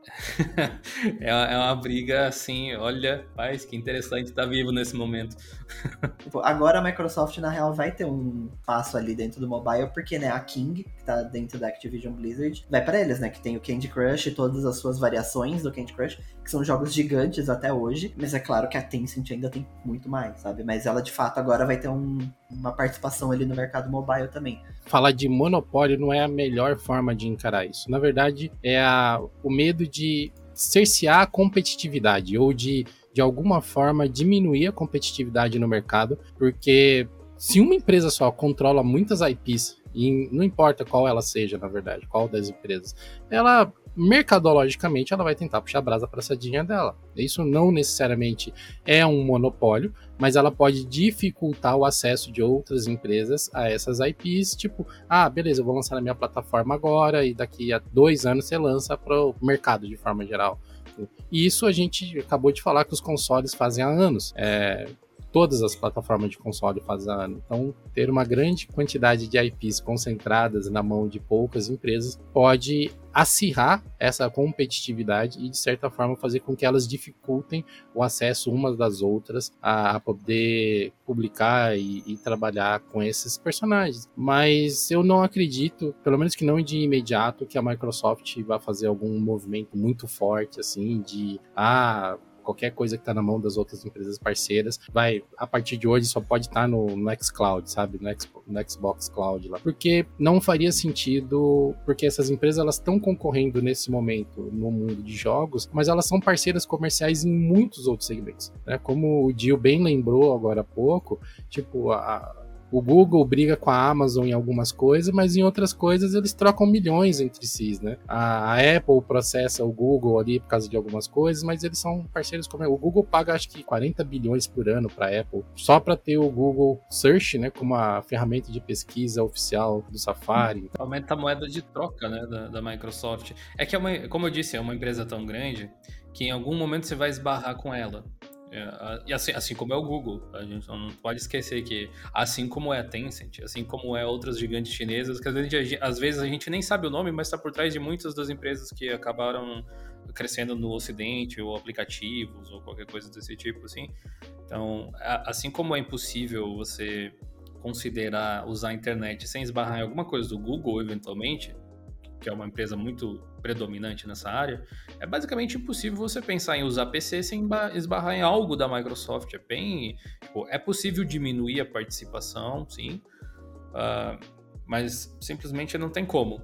<laughs> é, uma, é uma briga assim, olha, paz, que interessante estar tá vivo nesse momento. <laughs> Tipo, agora a Microsoft, na real, vai ter um passo ali dentro do mobile, porque, né, a King, que tá dentro da Activision Blizzard, vai para eles, né, que tem o Candy Crush e todas as suas variações do Candy Crush, que são jogos gigantes até hoje, mas é claro que a Tencent ainda tem muito mais, sabe? Mas ela, de fato, agora vai ter um, uma participação ali no mercado mobile também. Falar de monopólio não é a melhor forma de encarar isso. Na verdade, é a, o medo de cercear a competitividade ou de, de alguma forma, diminuir a competitividade no mercado, porque se uma empresa só controla muitas IPs, e não importa qual ela seja, na verdade, qual das empresas, ela mercadologicamente ela vai tentar puxar a brasa para a sardinha dela. Isso não necessariamente é um monopólio, mas ela pode dificultar o acesso de outras empresas a essas IPs, tipo, ah, beleza, eu vou lançar na minha plataforma agora e daqui a dois anos você lança para o mercado de forma geral. E isso a gente acabou de falar que os consoles fazem há anos. É, todas as plataformas de console fazem ano. Então, ter uma grande quantidade de IPs concentradas na mão de poucas empresas pode acirrar essa competitividade e, de certa forma, fazer com que elas dificultem o acesso umas das outras a, poder publicar e, e, trabalhar com esses personagens. Mas eu não acredito, pelo menos que não de imediato, que a Microsoft vai fazer algum movimento muito forte, assim, de ah, qualquer coisa que está na mão das outras empresas parceiras, vai, a partir de hoje, só pode estar tá no, no xCloud, sabe? No, X, no Xbox Cloud lá. Porque não faria sentido, porque essas empresas elas estão concorrendo nesse momento no mundo de jogos, mas elas são parceiras comerciais em muitos outros segmentos. Né? Como o Dio bem lembrou agora há pouco, tipo, a, o Google briga com a Amazon em algumas coisas, mas em outras coisas eles trocam milhões entre si, né? A, Apple processa o Google ali por causa de algumas coisas, mas eles são parceiros como o Google paga acho que 40 bilhões por ano para a Apple só para ter o Google Search, né, como a ferramenta de pesquisa oficial do Safari. Aumenta a moeda de troca, né, da, da Microsoft. É que é uma, como eu disse, é uma empresa tão grande que em algum momento você vai esbarrar com ela. É, e assim, assim como é o Google, a gente não pode esquecer que, assim como é a Tencent, assim como é outras gigantes chinesas, que às vezes, às vezes a gente nem sabe o nome, mas está por trás de muitas das empresas que acabaram crescendo no Ocidente, ou aplicativos, ou qualquer coisa desse tipo, assim. Então, assim como é impossível você considerar usar a internet sem esbarrar em alguma coisa do Google, eventualmente, que é uma empresa muito predominante nessa área, é basicamente impossível você pensar em usar PC sem esbarrar em algo da Microsoft. É bem. Tipo, é possível diminuir a participação, sim, uh, mas simplesmente não tem como.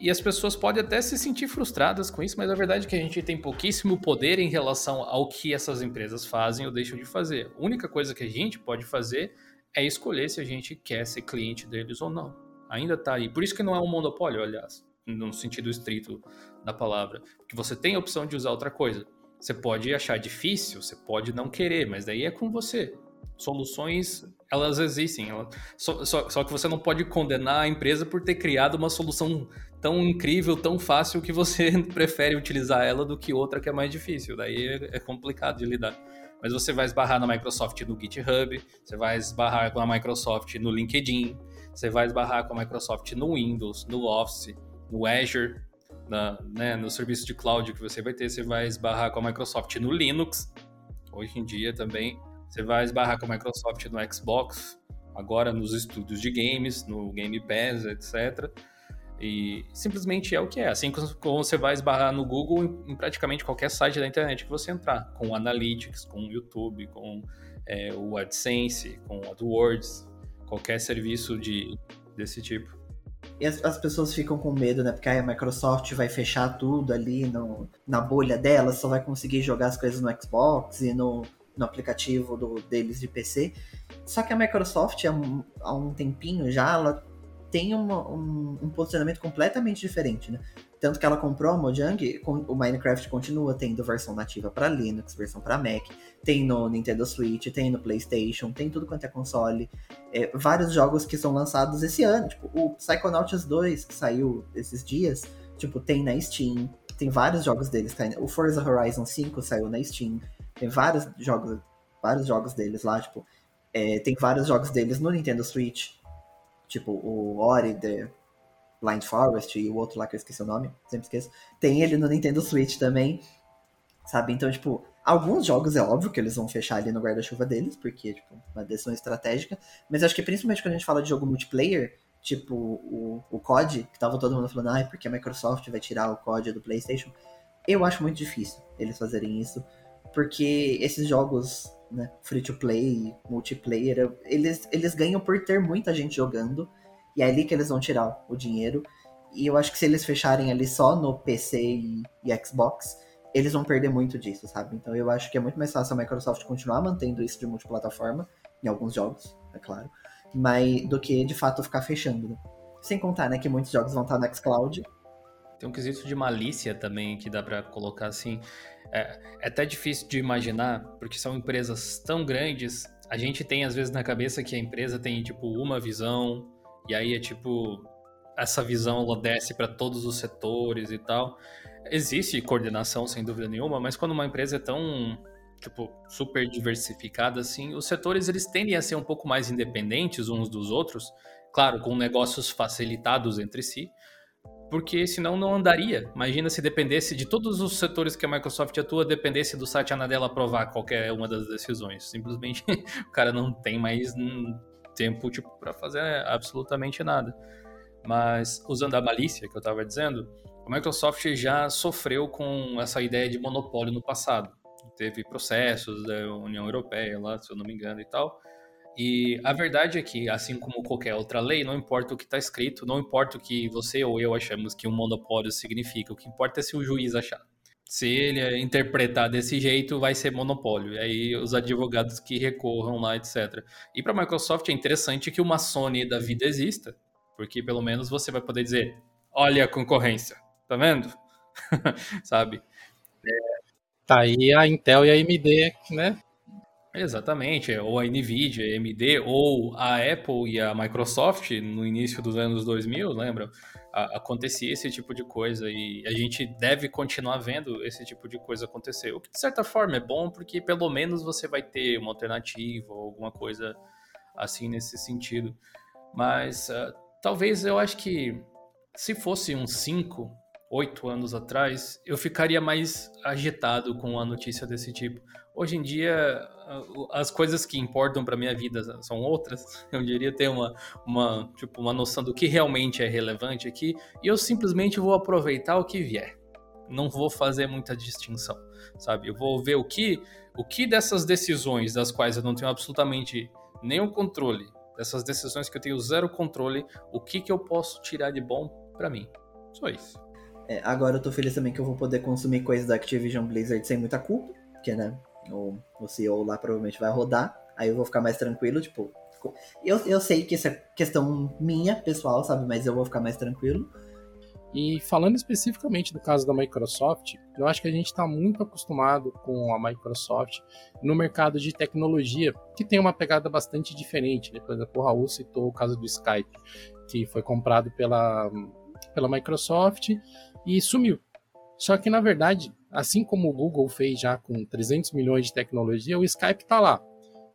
E as pessoas podem até se sentir frustradas com isso, mas a verdade é que a gente tem pouquíssimo poder em relação ao que essas empresas fazem ou deixam de fazer. A única coisa que a gente pode fazer é escolher se a gente quer ser cliente deles ou não. Ainda está aí. Por isso que não é um monopólio, aliás no sentido estrito da palavra, porque você tem a opção de usar outra coisa. Você pode achar difícil, você pode não querer, mas daí é com você. Soluções, elas existem, só, só, só que você não pode condenar a empresa por ter criado uma solução tão incrível, tão fácil, que você <laughs> prefere utilizar ela do que outra que é mais difícil. Daí é, é complicado de lidar mas você vai esbarrar na Microsoft no GitHub, você vai esbarrar com a Microsoft no LinkedIn, você vai esbarrar com a Microsoft no Windows, no Office, no Azure, na, né, no serviço de cloud que você vai ter, você vai esbarrar com a Microsoft no Linux. Hoje em dia também você vai esbarrar com a Microsoft no Xbox, agora nos estúdios de games, no Game Pass, etc. E simplesmente é o que é. Assim como você vai esbarrar no Google em, praticamente qualquer site da internet que você entrar, com Analytics, com o YouTube, com é, o AdSense, com o AdWords, qualquer serviço de, desse tipo. E as, as, pessoas ficam com medo, né? Porque aí a Microsoft vai fechar tudo ali no, na bolha dela, só vai conseguir jogar as coisas no Xbox e no, no aplicativo do, deles de PC. Só que a Microsoft, há um, há um tempinho já, ela tem uma, um, um, posicionamento completamente diferente, né? Tanto que ela comprou a Mojang, o Minecraft continua tendo versão nativa para Linux, versão para Mac, tem no Nintendo Switch, tem no PlayStation, tem tudo quanto é console. É, vários jogos que são lançados esse ano, tipo o Psychonauts 2, que saiu esses dias, tipo, tem na Steam, tem vários jogos deles, tá? o Forza Horizon 5 saiu na Steam, tem vários jogos, vários jogos deles lá, tipo, é, tem vários jogos deles no Nintendo Switch, tipo o Ori The Blind Forest e o outro lá que eu esqueci o nome, sempre esqueço. Tem ele no Nintendo Switch também, sabe? Então, tipo, alguns jogos é óbvio que eles vão fechar ali no guarda-chuva deles, porque, tipo, uma decisão estratégica. Mas acho que principalmente quando a gente fala de jogo multiplayer, tipo o, o COD, que tava todo mundo falando, ai, ah, porque a Microsoft vai tirar o COD do PlayStation. Eu acho muito difícil eles fazerem isso, porque esses jogos né, free to play, multiplayer, eles, eles ganham por ter muita gente jogando, e é ali que eles vão tirar o dinheiro. E eu acho que se eles fecharem ali só no PC e, e Xbox, eles vão perder muito disso, sabe? Então eu acho que é muito mais fácil a Microsoft continuar mantendo isso de multiplataforma, em alguns jogos, é claro, mas do que de fato ficar fechando. Né? Sem contar, né, que muitos jogos vão estar no xCloud. Tem um quesito de malícia também que dá para colocar assim. É, é até difícil de imaginar, porque são empresas tão grandes. A gente tem às vezes na cabeça que a empresa tem tipo uma visão, e aí é tipo essa visão ela desce para todos os setores e tal. Existe coordenação sem dúvida nenhuma, mas quando uma empresa é tão tipo super diversificada assim, os setores eles tendem a ser um pouco mais independentes uns dos outros, claro, com negócios facilitados entre si, porque senão não andaria. Imagina se dependesse de todos os setores que a Microsoft atua, dependesse do site Anadela aprovar qualquer uma das decisões. Simplesmente <laughs> o cara não tem mais tempo tipo para fazer absolutamente nada. Mas usando a malícia que eu estava dizendo, a Microsoft já sofreu com essa ideia de monopólio no passado. Teve processos da União Europeia lá, se eu não me engano e tal. E a verdade é que, assim como qualquer outra lei, não importa o que está escrito, não importa o que você ou eu achamos que um monopólio significa, o que importa é se o juiz achar. Se ele interpretar desse jeito, vai ser monopólio. E aí os advogados que recorram lá, etc. E para a Microsoft é interessante que uma Sony da vida exista, porque pelo menos você vai poder dizer: olha a concorrência, tá vendo? <laughs> Sabe? É... Tá aí a Intel e a AMD, né? Exatamente, ou a Nvidia, a AMD, ou a Apple e a Microsoft no início dos anos 2000, lembra? acontecia esse tipo de coisa e a gente deve continuar vendo esse tipo de coisa acontecer. O que de certa forma é bom porque pelo menos você vai ter uma alternativa ou alguma coisa assim nesse sentido. Mas uh, talvez eu acho que se fosse uns 5, 8 anos atrás, eu ficaria mais agitado com a notícia desse tipo. Hoje em dia, as coisas que importam para minha vida são outras. <laughs> Eu diria ter uma, uma, tipo, uma noção do que realmente é relevante aqui. E eu simplesmente vou aproveitar o que vier. Não vou fazer muita distinção, sabe? Eu vou ver o que, o que dessas decisões, das quais eu não tenho absolutamente nenhum controle, dessas decisões que eu tenho zero controle, o que, que eu posso tirar de bom para mim. Só isso. É, agora eu tô feliz também que eu vou poder consumir coisas da Activision Blizzard sem muita culpa, porque, né, o, o CEO lá provavelmente vai rodar, aí eu vou ficar mais tranquilo, tipo. Eu, eu sei que isso é questão minha, pessoal, sabe? Mas eu vou ficar mais tranquilo. E falando especificamente do caso da Microsoft, eu acho que a gente está muito acostumado com a Microsoft no mercado de tecnologia, que tem uma pegada bastante diferente. Né? Por exemplo, o Raul citou o caso do Skype, que foi comprado pela, pela Microsoft e sumiu. Só que, na verdade, assim como o Google fez já com 300 milhões de tecnologia, o Skype está lá.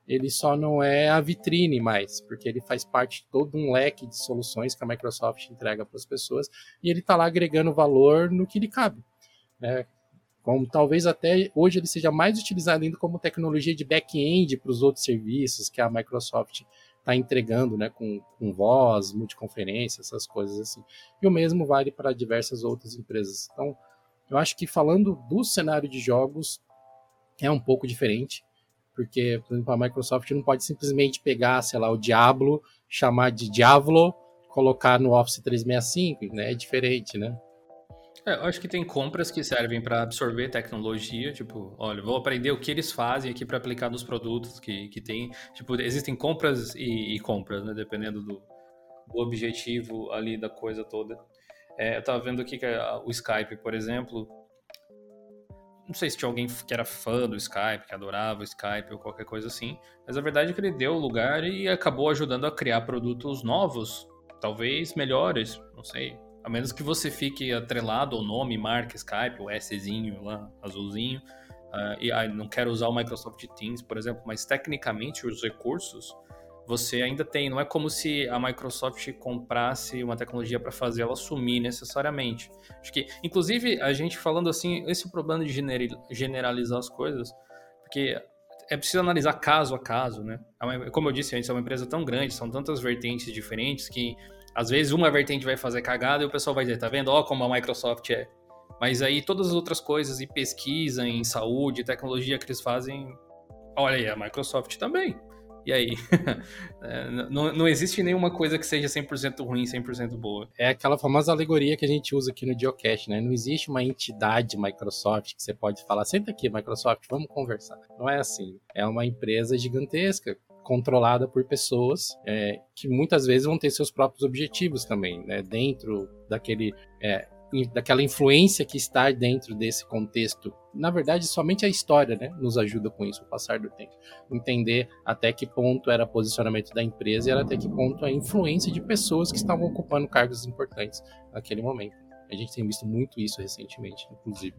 Ele só não é a vitrine mais, porque ele faz parte de todo um leque de soluções que a Microsoft entrega para as pessoas e ele está lá agregando valor no que lhe cabe. Né? como talvez até hoje ele seja mais utilizado ainda como tecnologia de back-end para os outros serviços que a Microsoft está entregando, né, com, com voz, multiconferência, essas coisas assim. E o mesmo vale para diversas outras empresas. Então, eu acho que falando do cenário de jogos é um pouco diferente, porque, por exemplo, a Microsoft não pode simplesmente pegar, sei lá, o Diablo, chamar de Diablo, colocar no Office 365, né? É diferente, né? É, eu acho que tem compras que servem para absorver tecnologia, tipo, olha, vou aprender o que eles fazem aqui para aplicar nos produtos que, que tem. Tipo, existem compras e, e compras, né? Dependendo do, do, objetivo ali da coisa toda. É, eu estava vendo aqui que o Skype, por exemplo, não sei se tinha alguém que era fã do Skype, que adorava o Skype ou qualquer coisa assim, mas a verdade é que ele deu lugar e acabou ajudando a criar produtos novos, talvez melhores, não sei, a menos que você fique atrelado ao nome, marca Skype, o Szinho lá, azulzinho. Uh, e ah, não quero usar o Microsoft Teams, por exemplo, mas tecnicamente os recursos você ainda tem. Não é como se a Microsoft comprasse uma tecnologia para fazer ela sumir necessariamente. Acho que, inclusive, a gente falando assim, esse problema de generalizar as coisas, porque é preciso analisar caso a caso, né? É como eu disse antes, é uma empresa tão grande, são tantas vertentes diferentes que às vezes uma vertente vai fazer cagada e o pessoal vai dizer, tá vendo? Ó como a Microsoft é. Mas aí todas as outras coisas, e pesquisa em saúde, tecnologia que eles fazem, olha aí, a Microsoft também. E aí? <laughs> É, não, não existe nenhuma coisa que seja 100% ruim, 100% boa. É aquela famosa alegoria que a gente usa aqui no Geocache, né? Não existe uma entidade Microsoft que você pode falar, senta aqui, Microsoft, vamos conversar. Não é assim. É uma empresa gigantesca controlada por pessoas é, que muitas vezes vão ter seus próprios objetivos também, né, dentro daquele é, daquela influência que está dentro desse contexto. Na verdade, somente a história né, nos ajuda com isso, o passar do tempo. Entender até que ponto era posicionamento da empresa e até que ponto a influência de pessoas que estavam ocupando cargos importantes naquele momento. A gente tem visto muito isso recentemente, inclusive.